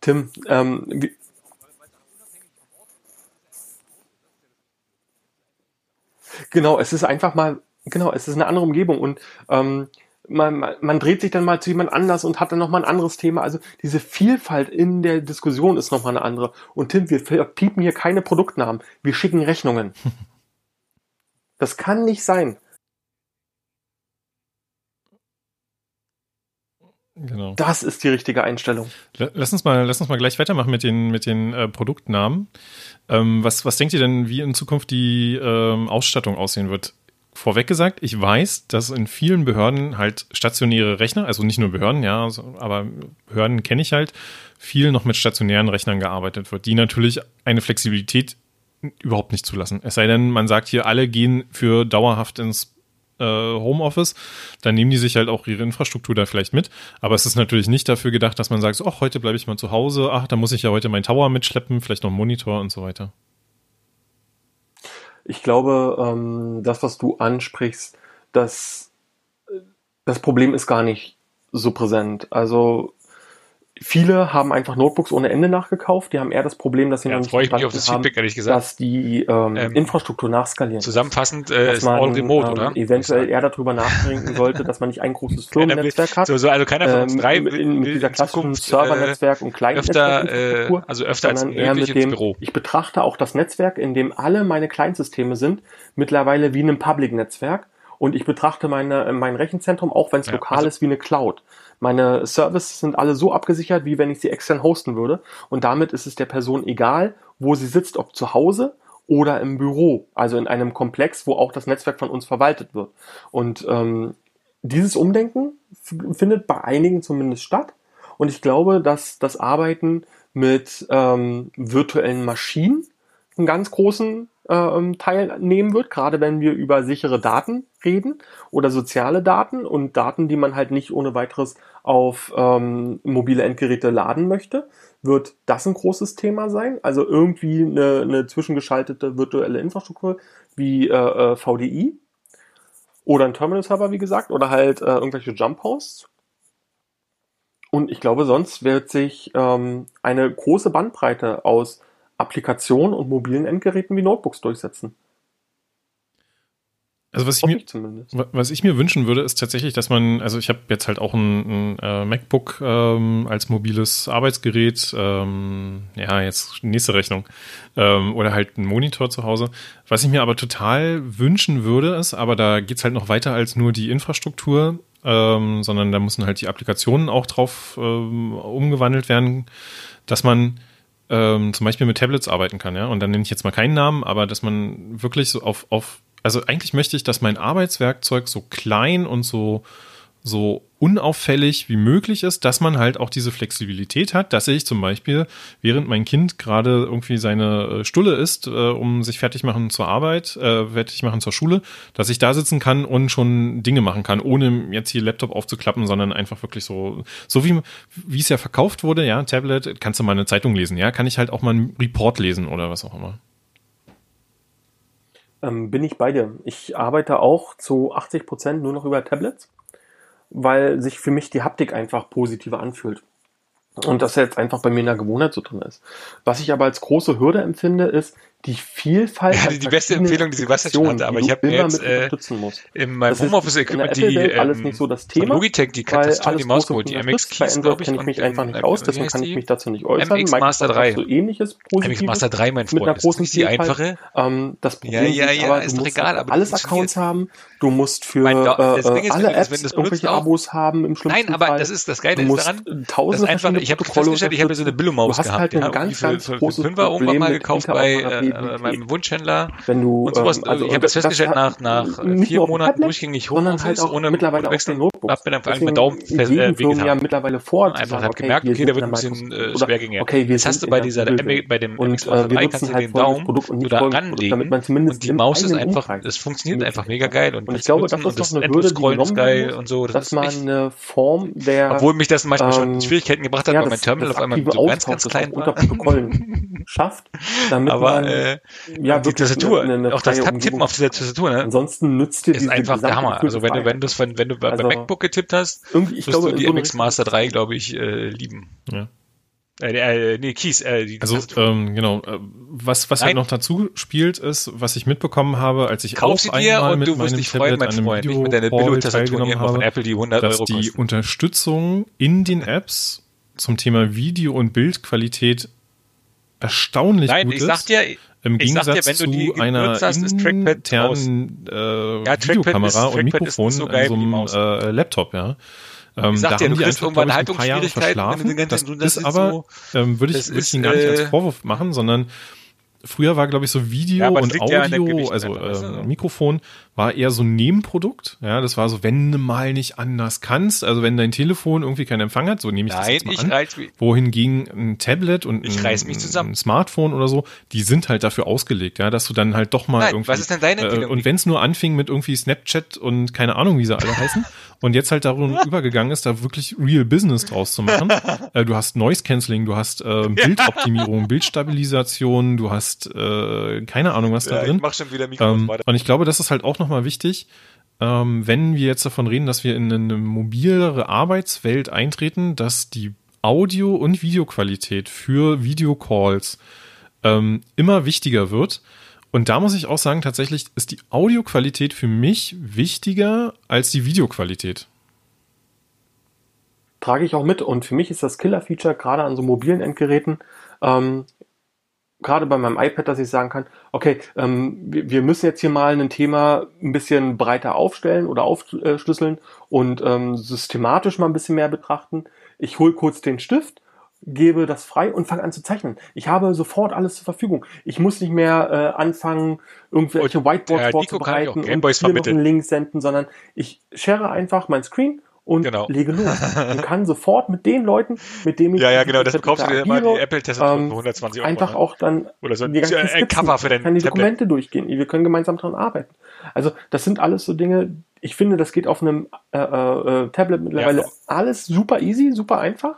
Tim, ähm, wie, genau, es ist einfach mal, genau, es ist eine andere Umgebung und ähm, man, man dreht sich dann mal zu jemand anders und hat dann nochmal ein anderes Thema. Also diese Vielfalt in der Diskussion ist nochmal eine andere. Und Tim, wir piepen hier keine Produktnamen, wir schicken Rechnungen. <laughs> Das kann nicht sein. Genau. Das ist die richtige Einstellung. Lass uns mal, lass uns mal gleich weitermachen mit den, mit den äh, Produktnamen. Ähm, was, was denkt ihr denn, wie in Zukunft die ähm, Ausstattung aussehen wird? Vorweg gesagt, ich weiß, dass in vielen Behörden halt stationäre Rechner, also nicht nur Behörden, ja, aber Behörden kenne ich halt, viel noch mit stationären Rechnern gearbeitet wird, die natürlich eine Flexibilität überhaupt nicht zulassen. Es sei denn, man sagt hier, alle gehen für dauerhaft ins äh, Homeoffice, dann nehmen die sich halt auch ihre Infrastruktur da vielleicht mit. Aber es ist natürlich nicht dafür gedacht, dass man sagt, ach, heute bleibe ich mal zu Hause, ach, da muss ich ja heute meinen Tower mitschleppen, vielleicht noch einen Monitor und so weiter. Ich glaube, ähm, das, was du ansprichst, das, das Problem ist gar nicht so präsent. Also Viele haben einfach Notebooks ohne Ende nachgekauft. Die haben eher das Problem, dass sie ja, nicht freue ich mich auf das haben, Feedback, ehrlich gesagt. dass die ähm, ähm, Infrastruktur nachskalieren. Zusammenfassend äh, ist man, all remote, ähm, oder? Eventuell eher darüber nachdenken sollte, dass man nicht ein großes <laughs> Firmennetzwerk hat. So, so, also keiner von uns ähm, drei ähm, mit, mit dieser klassischen Servernetzwerk und kleinen öfter, äh, also öfter als eher mit dem, Büro. Ich betrachte auch das Netzwerk, in dem alle meine Kleinsysteme sind, mittlerweile wie einem Public-Netzwerk. Und ich betrachte meine, mein Rechenzentrum, auch wenn es ja, lokal also, ist, wie eine Cloud. Meine Services sind alle so abgesichert, wie wenn ich sie extern hosten würde. Und damit ist es der Person egal, wo sie sitzt, ob zu Hause oder im Büro, also in einem Komplex, wo auch das Netzwerk von uns verwaltet wird. Und ähm, dieses Umdenken findet bei einigen zumindest statt. Und ich glaube, dass das Arbeiten mit ähm, virtuellen Maschinen einen ganz großen ähm, teilnehmen wird, gerade wenn wir über sichere Daten reden oder soziale Daten und Daten, die man halt nicht ohne weiteres auf ähm, mobile Endgeräte laden möchte, wird das ein großes Thema sein. Also irgendwie eine, eine zwischengeschaltete virtuelle Infrastruktur wie äh, äh VDI oder ein Terminal-Server, wie gesagt, oder halt äh, irgendwelche Jump-Hosts. Und ich glaube, sonst wird sich ähm, eine große Bandbreite aus Applikationen und mobilen Endgeräten wie Notebooks durchsetzen. Also was ich, mir, was ich mir wünschen würde, ist tatsächlich, dass man, also ich habe jetzt halt auch ein, ein äh, MacBook ähm, als mobiles Arbeitsgerät, ähm, ja, jetzt nächste Rechnung, ähm, oder halt ein Monitor zu Hause. Was ich mir aber total wünschen würde, ist, aber da geht's halt noch weiter als nur die Infrastruktur, ähm, sondern da müssen halt die Applikationen auch drauf ähm, umgewandelt werden, dass man ähm, zum Beispiel mit Tablets arbeiten kann, ja. Und dann nenne ich jetzt mal keinen Namen, aber dass man wirklich so auf, auf, also eigentlich möchte ich, dass mein Arbeitswerkzeug so klein und so, so unauffällig wie möglich ist, dass man halt auch diese Flexibilität hat, dass ich zum Beispiel, während mein Kind gerade irgendwie seine äh, Stulle isst, äh, um sich fertig machen zur Arbeit, äh, fertig machen zur Schule, dass ich da sitzen kann und schon Dinge machen kann, ohne jetzt hier Laptop aufzuklappen, sondern einfach wirklich so, so wie, wie es ja verkauft wurde, ja, Tablet, kannst du mal eine Zeitung lesen, ja, kann ich halt auch mal einen Report lesen oder was auch immer. Ähm, bin ich bei dir. Ich arbeite auch zu 80 Prozent nur noch über Tablets weil sich für mich die Haptik einfach positiver anfühlt. Und das jetzt einfach bei mir in der Gewohnheit so drin ist. Was ich aber als große Hürde empfinde, ist, die Vielfalt. Ja, die, die beste Empfehlung, die Sebastian hatte, aber ich habe mir jetzt äh, in meinem Homeoffice-Equipment die ähm, alles nicht so das Thema, Logitech, die Custom, die Mauscode, die MX Keys, glaube ich, kenne ich mich einfach nicht aus, deswegen kann ich mich dazu nicht äußern. MX Master 3. So ähnliches MX Master 3, mein Freund, großen ist die einfache. Ähm, das Problem ja, ja, ja, aber, ist egal, aber alles Accounts haben, du musst für das äh, alle das- Apps das irgendwelche Abos haben im schlimmsten Nein, aber das ist das Geile ist daran, das einfach, ich habe festgestellt, ich habe so eine Billo-Maus gehabt, halt die für, ganz für, für großes Fünfer irgendwann Problem mal gekauft bei äh, meinem Wunschhändler. wenn du Und sowas, ähm, also ich habe das- jetzt festgestellt, nach, nach nicht vier Monaten durchgängig sondern Homeoffice halt auch ohne mittlerweile wechseln, Notebooks. hab mir dann Deswegen mit Daumen äh, Firmen ja wehgetan. mittlerweile vor, Einfach hat okay, gemerkt, okay, der wird ein bisschen äh, oder, schwergängiger. Okay, wir Jetzt hast du bei dieser bei dem und äh, Master wir 3 nutzen kannst du halt den Daumen so da ranlegen man zumindest und die Maus ist einfach, es funktioniert einfach mega geil und, ich glaube, das ist doch eine Hürde, die ist geil und so, das ist echt, eine Form der obwohl mich das manchmal schon ähm, Schwierigkeiten gebracht hat, weil mein Terminal auf einmal so ganz, ganz klein war. schafft, damit Aber man äh, ja die wirklich Tastatur, eine, eine auch das freie Tab- Tippen Umgebung auf dieser Tastatur, ne? Ansonsten nützt dir ist diese einfach der Hammer. Also wenn du, wenn du es, wenn du bei, Also, bei MacBook getippt hast, irgendwie, ich wirst glaube, du die so MX Master 3, glaube ich, äh, lieben. Ja. Äh, äh, nee, Keys, äh, die Also ähm, genau, äh, was was halt noch dazu spielt, ist, was ich mitbekommen habe, als ich Kauf auch sie dir einmal und mit du wirst meinem dich freuen, mein Freund. Nicht mit deiner Billo-Tastatur von Apple, die 100 dass Euro die kosten. Unterstützung in den Apps zum Thema Video- und Bildqualität erstaunlich Nein, gut ich ist. sag dir, Im sag dir, Gegensatz wenn du die zu einer hast, ist Trackpad internen äh, Trackpad Videokamera ist- und Mikrofon so in geil so wie die einem äh, Laptop, ja. Ähm, Ich sag da dir, haben du die kriegst irgendwann glaub ich, ein paar Jahre Haltungsschwierigkeiten, verschlafen. Das ist aber, so- ähm, würde ich, das würde ich Ihnen gar nicht äh, als Vorwurf machen, sondern früher war, glaube ich, so Video Ja, das und ja Audio, Gewicht also äh. Mikrofon, war eher so ein Nebenprodukt. Ja, das war so, wenn du mal nicht anders kannst, also wenn dein Telefon irgendwie keinen Empfang hat, so nehme ich das Nein, jetzt mal ich an. reiz mich. Wohingegen ein Tablet und Ich ein, reiß mich zusammen. ein Smartphone oder so, die sind halt dafür ausgelegt, ja, dass du dann halt doch mal Nein, irgendwie. was ist denn deine äh, Empfehlung? Und wenn es nur anfing mit irgendwie Snapchat und keine Ahnung, wie sie alle <laughs> heißen, und jetzt halt darum <laughs> übergegangen ist, da wirklich Real Business draus zu machen. äh, du hast Noise Cancelling, du hast äh, <laughs> Bildoptimierung, Bildstabilisation, du hast äh, keine Ahnung was da Ja, drin. ich mach schon wieder Mikro Ähm, weiter. und ich glaube, das ist halt auch nochmal wichtig, ähm, wenn wir jetzt davon reden, dass wir in eine mobilere Arbeitswelt eintreten, dass die Audio- und Videoqualität für Videocalls ähm, immer wichtiger wird. Und da muss ich auch sagen, tatsächlich ist die Audioqualität für mich wichtiger als die Videoqualität. trage ich auch mit. Und für mich ist das Killer-Feature gerade an so mobilen Endgeräten, ähm, gerade bei meinem iPad, dass ich sagen kann, okay, ähm, wir, müssen jetzt hier mal ein Thema ein bisschen breiter aufstellen oder aufschlüsseln und ähm, systematisch mal ein bisschen mehr betrachten. Ich hole kurz den Stift, gebe das frei und fange an zu zeichnen. Ich habe sofort alles zur Verfügung. Ich muss nicht mehr äh, anfangen, irgendwelche Whiteboards äh, ja auch vorzubereiten und hier noch einen Link senden, sondern ich share einfach mein Screen und Genau. lege los <laughs> und kann sofort mit den Leuten, mit denen ich Ja, ja, genau, das kaufst du dir immer die Apple-Tastatur ähm, für 120 Euro. einfach ne? auch dann Oder so ein die ganzen äh, Skizzen, Cover für dein kann die Tablet. Dokumente durchgehen, wir können gemeinsam daran arbeiten. Also das sind alles so Dinge, ich finde, das geht auf einem äh, äh, Tablet mittlerweile Ja. alles super easy, super einfach.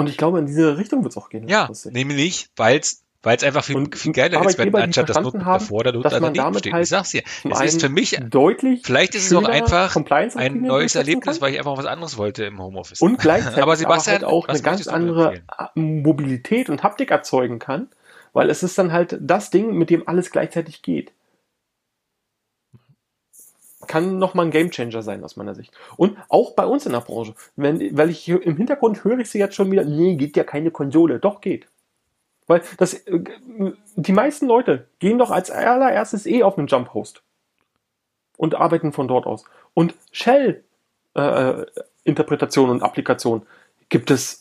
Und ich glaube, in diese Richtung wird es auch gehen. Ja, nämlich, weil es weil es einfach viel, Und viel geiler ist, wenn anstatt das Notebook haben, davor, da dass man daneben steht. halt ich sag's dir, es ist für mich deutlich vielleicht ist es auch einfach ein neues Erlebnis, kann. weil ich einfach was anderes wollte im Homeoffice. und <laughs> gleichzeitig Aber Sebastian, aber halt auch eine ganz andere? Mobilität und Haptik erzeugen kann, weil es ist dann halt das Ding, mit dem alles gleichzeitig geht. Kann nochmal ein Gamechanger sein aus meiner Sicht. Und auch bei uns in der Branche. Wenn, weil ich hier im Hintergrund höre ich sie jetzt schon wieder, nee, geht ja keine Konsole. Doch, geht. Weil das, äh, die meisten Leute gehen doch als allererstes eh auf einen Jump-Host und arbeiten von dort aus. Und Shell äh, Interpretation und Applikation gibt es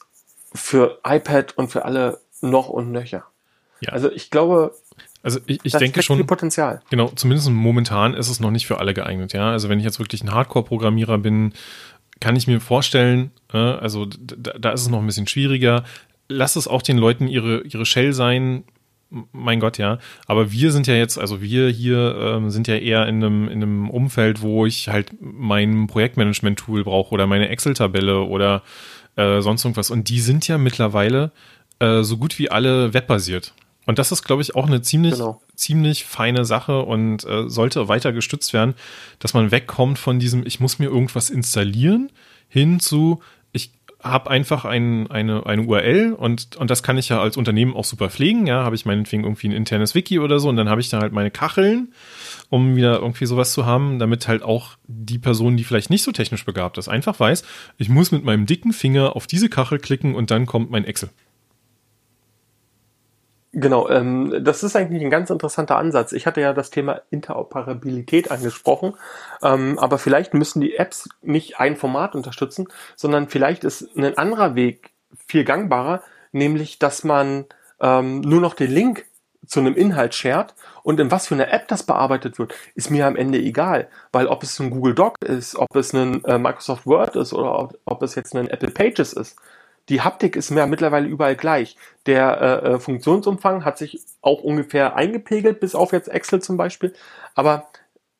für iPad und für alle noch und nöcher. Ja. Also ich glaube, Also ich, ich da denke schon, viel Potenzial. Genau, zumindest momentan ist es noch nicht für alle geeignet, ja. Also wenn ich jetzt wirklich ein Hardcore-Programmierer bin, kann ich mir vorstellen, äh, also da, da ist es noch ein bisschen schwieriger. Lass es auch den Leuten ihre, ihre Shell sein, mein Gott, ja. Aber wir sind ja jetzt, also wir hier ähm, sind ja eher in einem, in einem Umfeld, wo ich halt mein Projektmanagement-Tool brauche oder meine Excel-Tabelle oder äh, sonst irgendwas. Und die sind ja mittlerweile äh, so gut wie alle webbasiert. Und das ist, glaube ich, auch eine ziemlich, Genau. ziemlich feine Sache und äh, sollte weiter gestützt werden, dass man wegkommt von diesem, ich muss mir irgendwas installieren, hin zu, ich habe einfach ein, eine, eine URL und, und das kann ich ja als Unternehmen auch super pflegen. Ja, habe ich meinetwegen irgendwie ein internes Wiki oder so und dann habe ich da halt meine Kacheln, um wieder irgendwie sowas zu haben, damit halt auch die Person, die vielleicht nicht so technisch begabt ist, einfach weiß, ich muss mit meinem dicken Finger auf diese Kachel klicken und dann kommt mein Excel. Genau, ähm, das ist eigentlich ein ganz interessanter Ansatz. Ich hatte ja das Thema Interoperabilität angesprochen, ähm, aber vielleicht müssen die Apps nicht ein Format unterstützen, sondern vielleicht ist ein anderer Weg viel gangbarer, nämlich dass man ähm, nur noch den Link zu einem Inhalt shared und in was für eine App das bearbeitet wird, ist mir am Ende egal, weil ob es ein Google Doc ist, ob es ein äh, Microsoft Word ist oder ob, ob es jetzt ein Apple Pages ist, die Haptik ist mir mittlerweile überall gleich. Der äh, äh, Funktionsumfang hat sich auch ungefähr eingepegelt, bis auf jetzt Excel zum Beispiel. Aber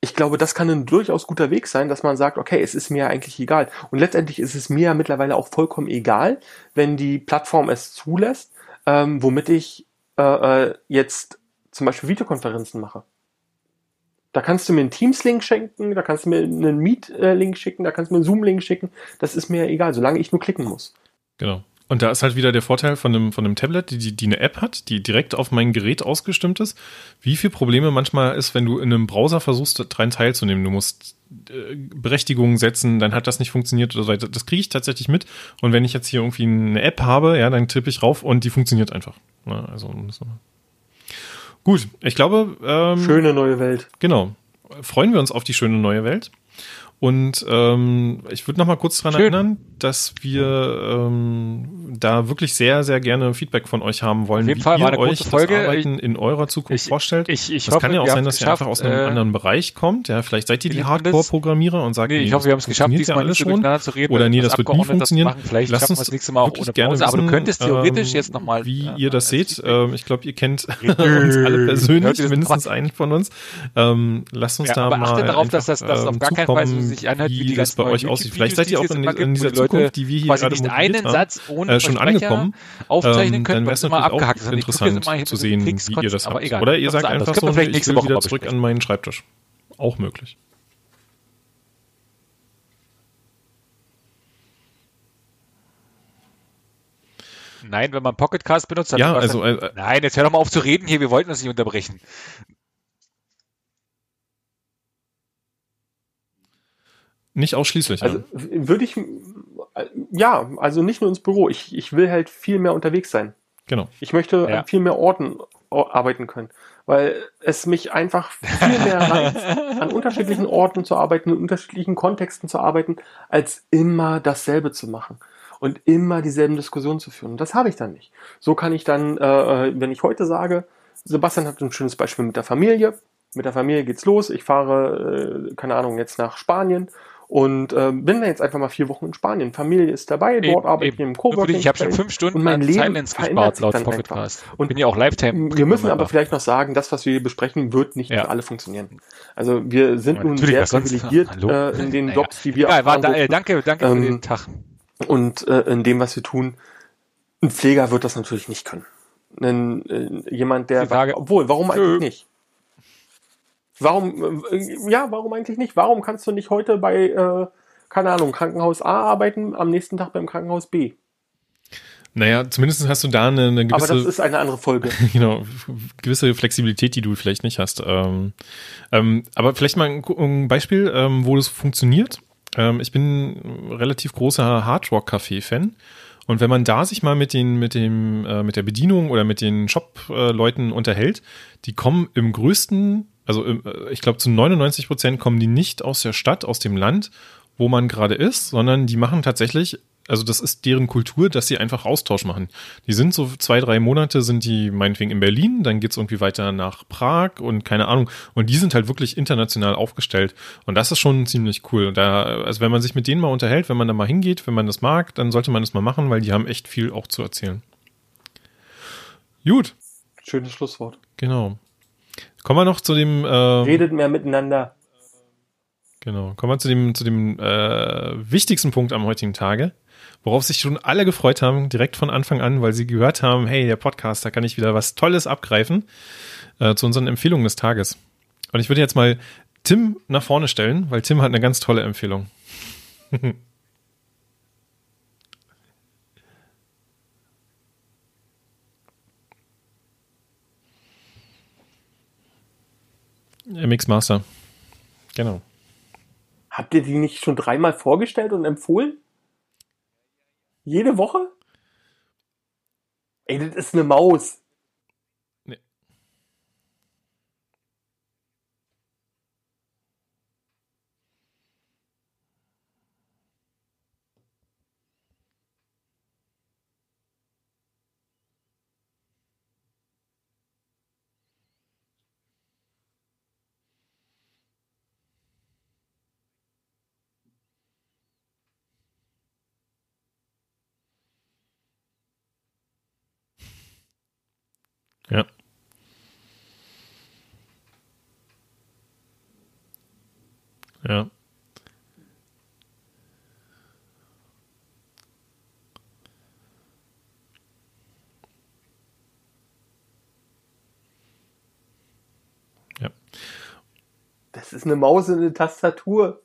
ich glaube, das kann ein durchaus guter Weg sein, dass man sagt, okay, es ist mir eigentlich egal. Und letztendlich ist es mir ja mittlerweile auch vollkommen egal, wenn die Plattform es zulässt, ähm, womit ich äh, äh, jetzt zum Beispiel Videokonferenzen mache. Da kannst du mir einen Teams-Link schenken, da kannst du mir einen Meet-Link schicken, da kannst du mir einen Zoom-Link schicken. Das ist mir egal, solange ich nur klicken muss. Genau. Und da ist halt wieder der Vorteil von einem, von einem Tablet, die, die, die eine App hat, die direkt auf mein Gerät ausgestimmt ist. Wie viel Probleme manchmal ist, wenn du in einem Browser versuchst, daran teilzunehmen. Du musst äh, Berechtigungen setzen, dann hat das nicht funktioniert oder so weiter. Das kriege ich tatsächlich mit. Und wenn ich jetzt hier irgendwie eine App habe, ja, dann tippe ich rauf und die funktioniert einfach. Ja, also, so. Gut, ich glaube, ähm, Schöne neue Welt. Genau. Freuen wir uns auf die schöne neue Welt. Und ähm, ich würde noch mal kurz daran erinnern, dass wir ähm, da wirklich sehr, sehr gerne Feedback von euch haben wollen, Auf jeden wie Fall, ihr euch Folge. das Arbeiten in eurer Zukunft Ich- vorstellt. ich- ich das hoffe, kann ja auch sein, dass ihr einfach aus einem äh, anderen Bereich kommt. Ja, vielleicht seid ihr die das? Hardcore-Programmierer und sagt, Nee, ich das hoffe, wir haben es geschafft, funktioniert ja diesmal alles schon. zu reden. Oder nee, das wird nie funktionieren. Vielleicht Lasst uns es nächstes Mal auch ohne gerne Pause. Aber du wissen, könntest theoretisch ähm, jetzt nochmal. Wie ihr das seht, ähm, ich glaube, ihr kennt <laughs> uns alle persönlich, das mindestens mal? einen von uns. Ähm, lasst uns da aber mal achtet darauf, dass das- auf ähm, gar keinen Fall sich anhört, wie wie die das bei euch aussieht. Vielleicht seid ihr auch in, in dieser Leute Zukunft, die wir hier gerade nicht einen haben, Satz ohne äh, schon angekommen. aufzeichnen Ähm, können, dann wäre es natürlich auch abgehackt jetzt interessant zu sehen, Klicks, wie ihr das habt. egal. Oder ihr Das sagt einfach so, ich will Woche wieder mal zurück an meinen Schreibtisch. Auch möglich. Nein, wenn man Pocketcast benutzt, dann Ja, also, äh, Nein, jetzt hör doch mal auf zu reden hier, wir wollten uns nicht unterbrechen. Nicht ausschließlich. Also ja. würde ich, äh, ja, also nicht nur ins Büro. Ich, ich will halt viel mehr unterwegs sein. Genau. Ich möchte Ja. an viel mehr Orten arbeiten können, weil es mich einfach viel mehr <laughs> reizt, an unterschiedlichen Orten zu arbeiten, in unterschiedlichen Kontexten zu arbeiten, als immer dasselbe zu machen und immer dieselben Diskussionen zu führen. Und das habe ich dann nicht. So kann ich dann, äh, wenn ich heute sage, Sebastian hat ein schönes Beispiel mit der Familie. Mit der Familie geht's los. Ich fahre, äh, keine Ahnung, jetzt nach Spanien und äh, bin da jetzt einfach mal vier Wochen in Spanien. Familie ist dabei, dort arbeite ich im Coworking. Ich habe schon fünf Stunden und mein Leben Silence gespart laut einfach. Und bin ja auch Lifetime. Wir müssen aber vielleicht noch sagen, das, was wir hier besprechen, wird nicht Ja. für alle funktionieren. Also wir sind Ja, nun sehr privilegiert äh, in den Naja. Jobs, die wir Egal, war da, äh, danke, danke Ähm, für den Tag. und äh, in dem, was wir tun. Ein Pfleger wird das natürlich nicht können. Ein, äh, jemand, der, Frage- obwohl, warum eigentlich nicht? Warum, äh, ja, warum eigentlich nicht? Warum kannst du nicht heute bei, äh, keine Ahnung, Krankenhaus A arbeiten, am nächsten Tag beim Krankenhaus B? Naja, zumindest hast du da eine, eine Aber das gewisse, ist eine andere Folge. <laughs> genau, gewisse Flexibilität, die du vielleicht nicht hast. Ähm, ähm, aber vielleicht mal ein, ein Beispiel, ähm, wo das funktioniert. Ähm, ich bin ein relativ großer Hardrock-Café-Fan. Und wenn man da sich mal mit den, mit dem, äh, mit der Bedienung oder mit den Shop-Leuten unterhält, die kommen im größten, also im, äh, ich glaube zu 99 Prozent kommen die nicht aus der Stadt, aus dem Land, wo man gerade ist, sondern die machen tatsächlich also das ist deren Kultur, dass sie einfach Austausch machen. Die sind so zwei, drei Monate sind die meinetwegen in Berlin, dann geht's irgendwie weiter nach Prag und keine Ahnung. Und die sind halt wirklich international aufgestellt. Und das ist schon ziemlich cool. Und da, also wenn man sich mit denen mal unterhält, wenn man da mal hingeht, wenn man das mag, dann sollte man das mal machen, weil die haben echt viel auch zu erzählen. Gut. Schönes Schlusswort. Genau. Kommen wir noch zu dem. Äh, Redet mehr miteinander. Genau. Kommen wir zu dem, zu dem äh, wichtigsten Punkt am heutigen Tage, worauf sich schon alle gefreut haben, direkt von Anfang an, weil sie gehört haben, hey, der Podcast, da kann ich wieder was Tolles abgreifen, äh, zu unseren Empfehlungen des Tages. Und ich würde jetzt mal Tim nach vorne stellen, weil Tim hat eine ganz tolle Empfehlung. <laughs> MX Master. Genau. Habt ihr die nicht schon dreimal vorgestellt und empfohlen? Jede Woche? Ey, das ist eine Maus. Ja. Ja. Ja. Das ist eine Maus und eine Tastatur.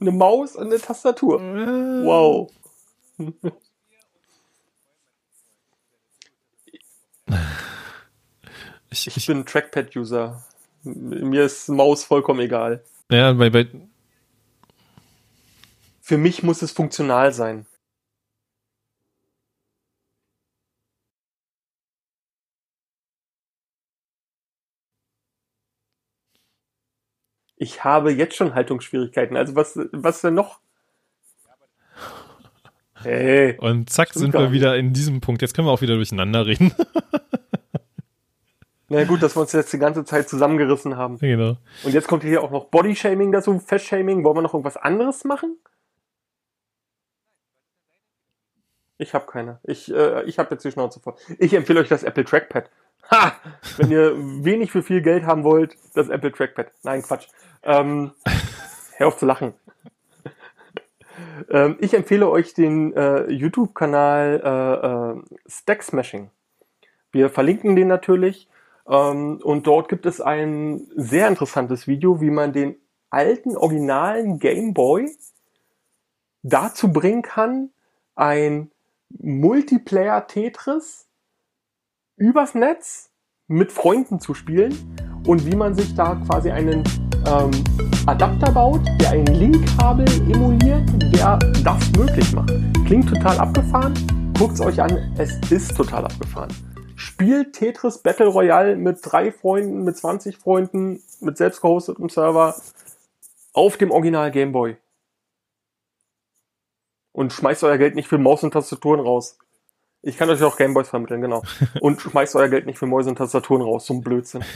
Eine Maus und eine Tastatur. Wow. Ich, Ich ich, bin Trackpad-User. Mir ist Maus vollkommen egal. ja, bei, bei, Für mich muss es funktional sein. Ich habe jetzt schon Haltungsschwierigkeiten. Also was, was denn noch? <laughs> Hey, und zack sind wir wieder in diesem Punkt. Jetzt können wir auch wieder durcheinander reden. <laughs> na gut, dass wir uns jetzt die ganze Zeit zusammengerissen haben. genau. Und jetzt kommt hier auch noch Bodyshaming dazu, Festshaming. Wollen wir noch irgendwas anderes machen? Ich habe keine. Ich, äh, ich habe jetzt die Schnauze voll. Ich empfehle euch das Apple Trackpad. Ha! Wenn ihr wenig für viel Geld haben wollt, das Apple Trackpad. Nein, Quatsch. Ähm, hör auf zu lachen. ähm, ich empfehle euch den äh, YouTube-Kanal äh, äh, Stack Smashing. Wir verlinken den natürlich. Ähm, und dort gibt es ein sehr interessantes Video, wie man den alten, originalen Game Boy dazu bringen kann, ein Multiplayer Tetris übers Netz mit Freunden zu spielen und wie man sich da quasi einen ähm, Adapter baut, der ein Link-Kabel emuliert, der das möglich macht. Klingt total abgefahren. Guckt's euch an, es ist total abgefahren. Spielt Tetris Battle Royale mit drei Freunden, mit 20 Freunden, mit selbst gehostetem Server auf dem Original Game Boy. Und schmeißt euer Geld nicht für Maus und Tastaturen raus. Ich kann euch auch Gameboys vermitteln, genau. <laughs> Und schmeißt euer Geld nicht für Mäuse und Tastaturen raus, so ein Blödsinn. <laughs>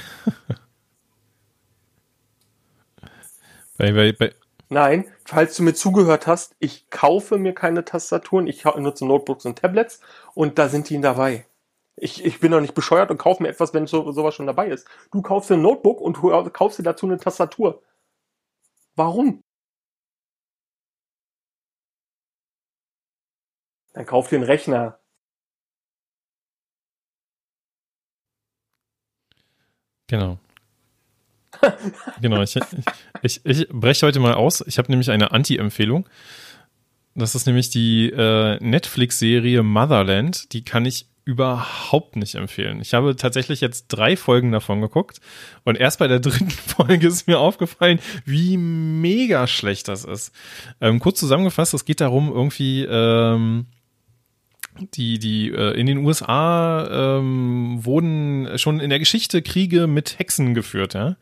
Bei, bei, bei, Nein, falls du mir zugehört hast, ich kaufe mir keine Tastaturen, ich nutze Notebooks und Tablets und da sind die dabei. Ich, ich bin doch nicht bescheuert und kaufe mir etwas, wenn so, sowas schon dabei ist. Du kaufst dir ein Notebook und kaufst dir dazu eine Tastatur. Warum? Dann kauf dir einen Rechner. Genau. genau, ich, ich, ich breche heute mal aus. Ich habe nämlich eine Anti-Empfehlung. Das ist nämlich die äh, Netflix-Serie Motherland. Die kann ich überhaupt nicht empfehlen. Ich habe tatsächlich jetzt drei Folgen davon geguckt und erst bei der <laughs> dritten Folge ist mir aufgefallen, wie mega schlecht das ist. Ähm, kurz zusammengefasst, es geht darum, irgendwie ähm, die, die äh, in den USA ähm, wurden schon in der Geschichte Kriege mit Hexen geführt, ja.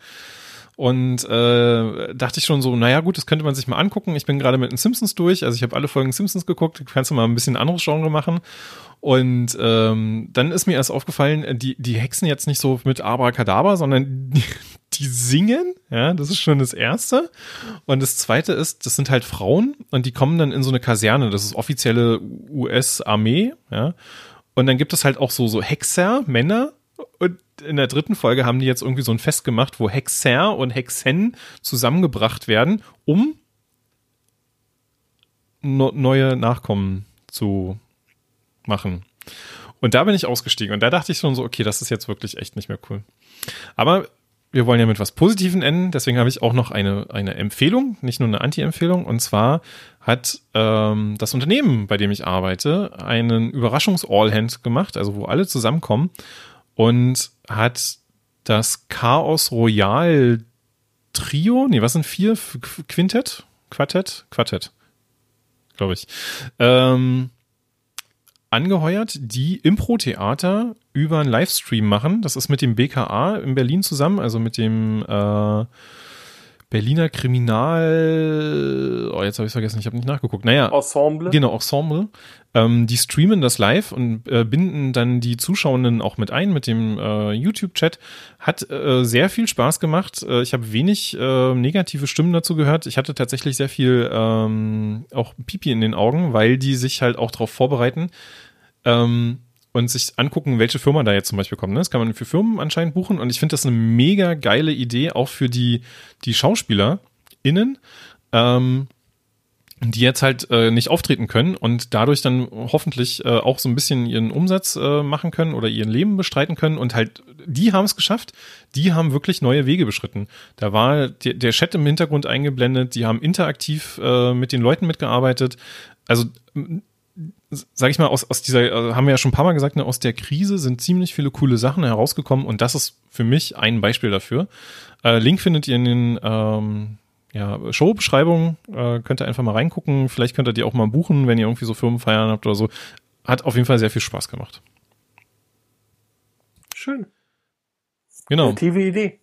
Und äh, dachte ich schon so, naja gut, das könnte man sich mal angucken. Ich bin gerade mit den Simpsons durch, also ich habe alle Folgen Simpsons geguckt, kannst du mal ein bisschen anderes Genre machen. Und ähm, dann ist mir erst aufgefallen, die, die hexen jetzt nicht so mit Abracadabra, sondern die, die singen, ja, das ist schon das Erste. Und das Zweite ist, das sind halt Frauen und die kommen dann in so eine Kaserne, das ist offizielle US-Armee, ja. Und dann gibt es halt auch so, so Hexer, Männer. Und in der dritten Folge haben die jetzt irgendwie so ein Fest gemacht, wo Hexer und Hexen zusammengebracht werden, um no neue Nachkommen zu machen. Und da bin ich ausgestiegen und da dachte ich schon so, okay, das ist jetzt wirklich echt nicht mehr cool. Aber wir wollen ja mit was Positiven enden, deswegen habe ich auch noch eine, eine Empfehlung, nicht nur eine Anti-Empfehlung. Und zwar hat ähm, das Unternehmen, bei dem ich arbeite, einen Überraschungs-All-Hand gemacht, also wo alle zusammenkommen und hat das Chaos Royal Trio, nee, was sind vier? Quintett? Quartett? Quartett, glaube ich. Ähm, angeheuert, die Impro-Theater über einen Livestream machen. Das ist mit dem BKA in Berlin zusammen, also mit dem äh, Berliner Kriminal, oh, jetzt habe ich vergessen, ich habe nicht nachgeguckt. Naja, Ensemble. Genau, Ensemble. Ähm, die streamen das live und äh, binden dann die Zuschauenden auch mit ein mit dem äh, YouTube-Chat. Hat äh, sehr viel Spaß gemacht. Äh, ich habe wenig äh, negative Stimmen dazu gehört. Ich hatte tatsächlich sehr viel ähm, auch Pipi in den Augen, weil die sich halt auch darauf vorbereiten. Ähm, und sich angucken, welche Firma da jetzt zum Beispiel kommt. Ne? Das kann man für Firmen anscheinend buchen und ich finde das eine mega geile Idee, auch für die, die SchauspielerInnen, ähm, die jetzt halt äh, nicht auftreten können und dadurch dann hoffentlich äh, auch so ein bisschen ihren Umsatz äh, machen können oder ihren Leben bestreiten können und halt, die haben es geschafft, die haben wirklich neue Wege beschritten. Da war der, der Chat im Hintergrund eingeblendet, die haben interaktiv äh, mit den Leuten mitgearbeitet. Also sag ich mal, aus, aus dieser, also haben wir ja schon ein paar Mal gesagt, ne, aus der Krise sind ziemlich viele coole Sachen herausgekommen und das ist für mich ein Beispiel dafür. Äh, Link findet ihr in den ähm, ja, Showbeschreibungen, äh, könnt ihr einfach mal reingucken. Vielleicht könnt ihr die auch mal buchen, wenn ihr irgendwie so Firmenfeiern habt oder so. Hat auf jeden Fall sehr viel Spaß gemacht. Schön. Genau. Kreative Idee.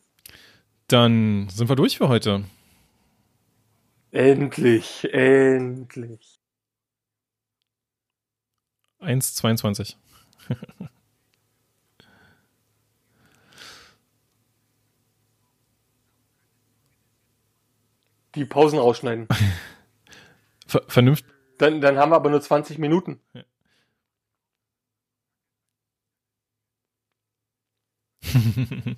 Dann sind wir durch für heute. Endlich, endlich. 1,22. Die Pausen rausschneiden. <laughs> Ver vernünftig. Dann, dann haben wir aber nur 20 Minuten. Ja. <laughs>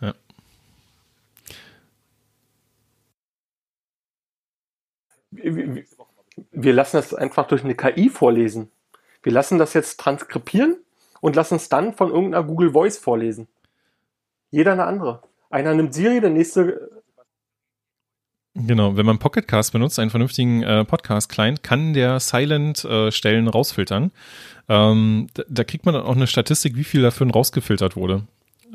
ja. Wir lassen das einfach durch eine KI vorlesen. Wir lassen das jetzt transkribieren und lassen es dann von irgendeiner Google Voice vorlesen. Jeder eine andere. Einer nimmt Siri, der nächste. Genau, wenn man Pocketcast benutzt, einen vernünftigen äh, Podcast-Client, kann der Silent-Stellen äh, rausfiltern. Ähm, da, da, kriegt man dann auch eine Statistik, wie viel davon rausgefiltert wurde.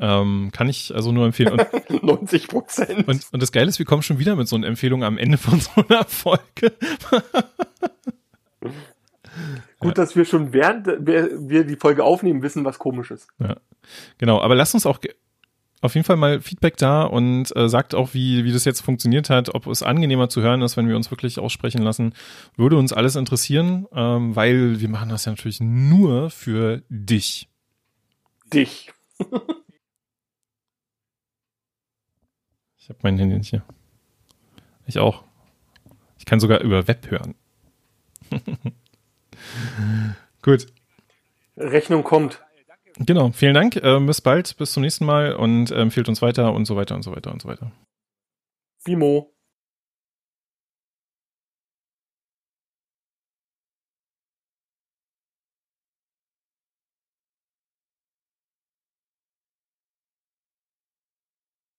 Ähm, kann ich also nur empfehlen. Und, <laughs> 90 Prozent. Und, und das Geile ist, wir kommen schon wieder mit so einer Empfehlung am Ende von <laughs> so einer Folge. Gut, dass wir schon während wir die Folge aufnehmen, wissen, was komisch ist. Ja, genau. Aber lasst uns auch auf jeden Fall mal Feedback da und äh, sagt auch, wie, wie das jetzt funktioniert hat, ob es angenehmer zu hören ist, wenn wir uns wirklich aussprechen lassen. Würde uns alles interessieren, ähm, weil wir machen das ja natürlich nur für dich. Dich. <laughs> ich habe mein Handy nicht hier. Ich auch. Ich kann sogar über Web hören. <laughs> Gut. Rechnung kommt. Genau, vielen Dank. Äh, bis bald, bis zum nächsten Mal und äh, empfiehlt uns weiter und so weiter und so weiter und so weiter. Bimo.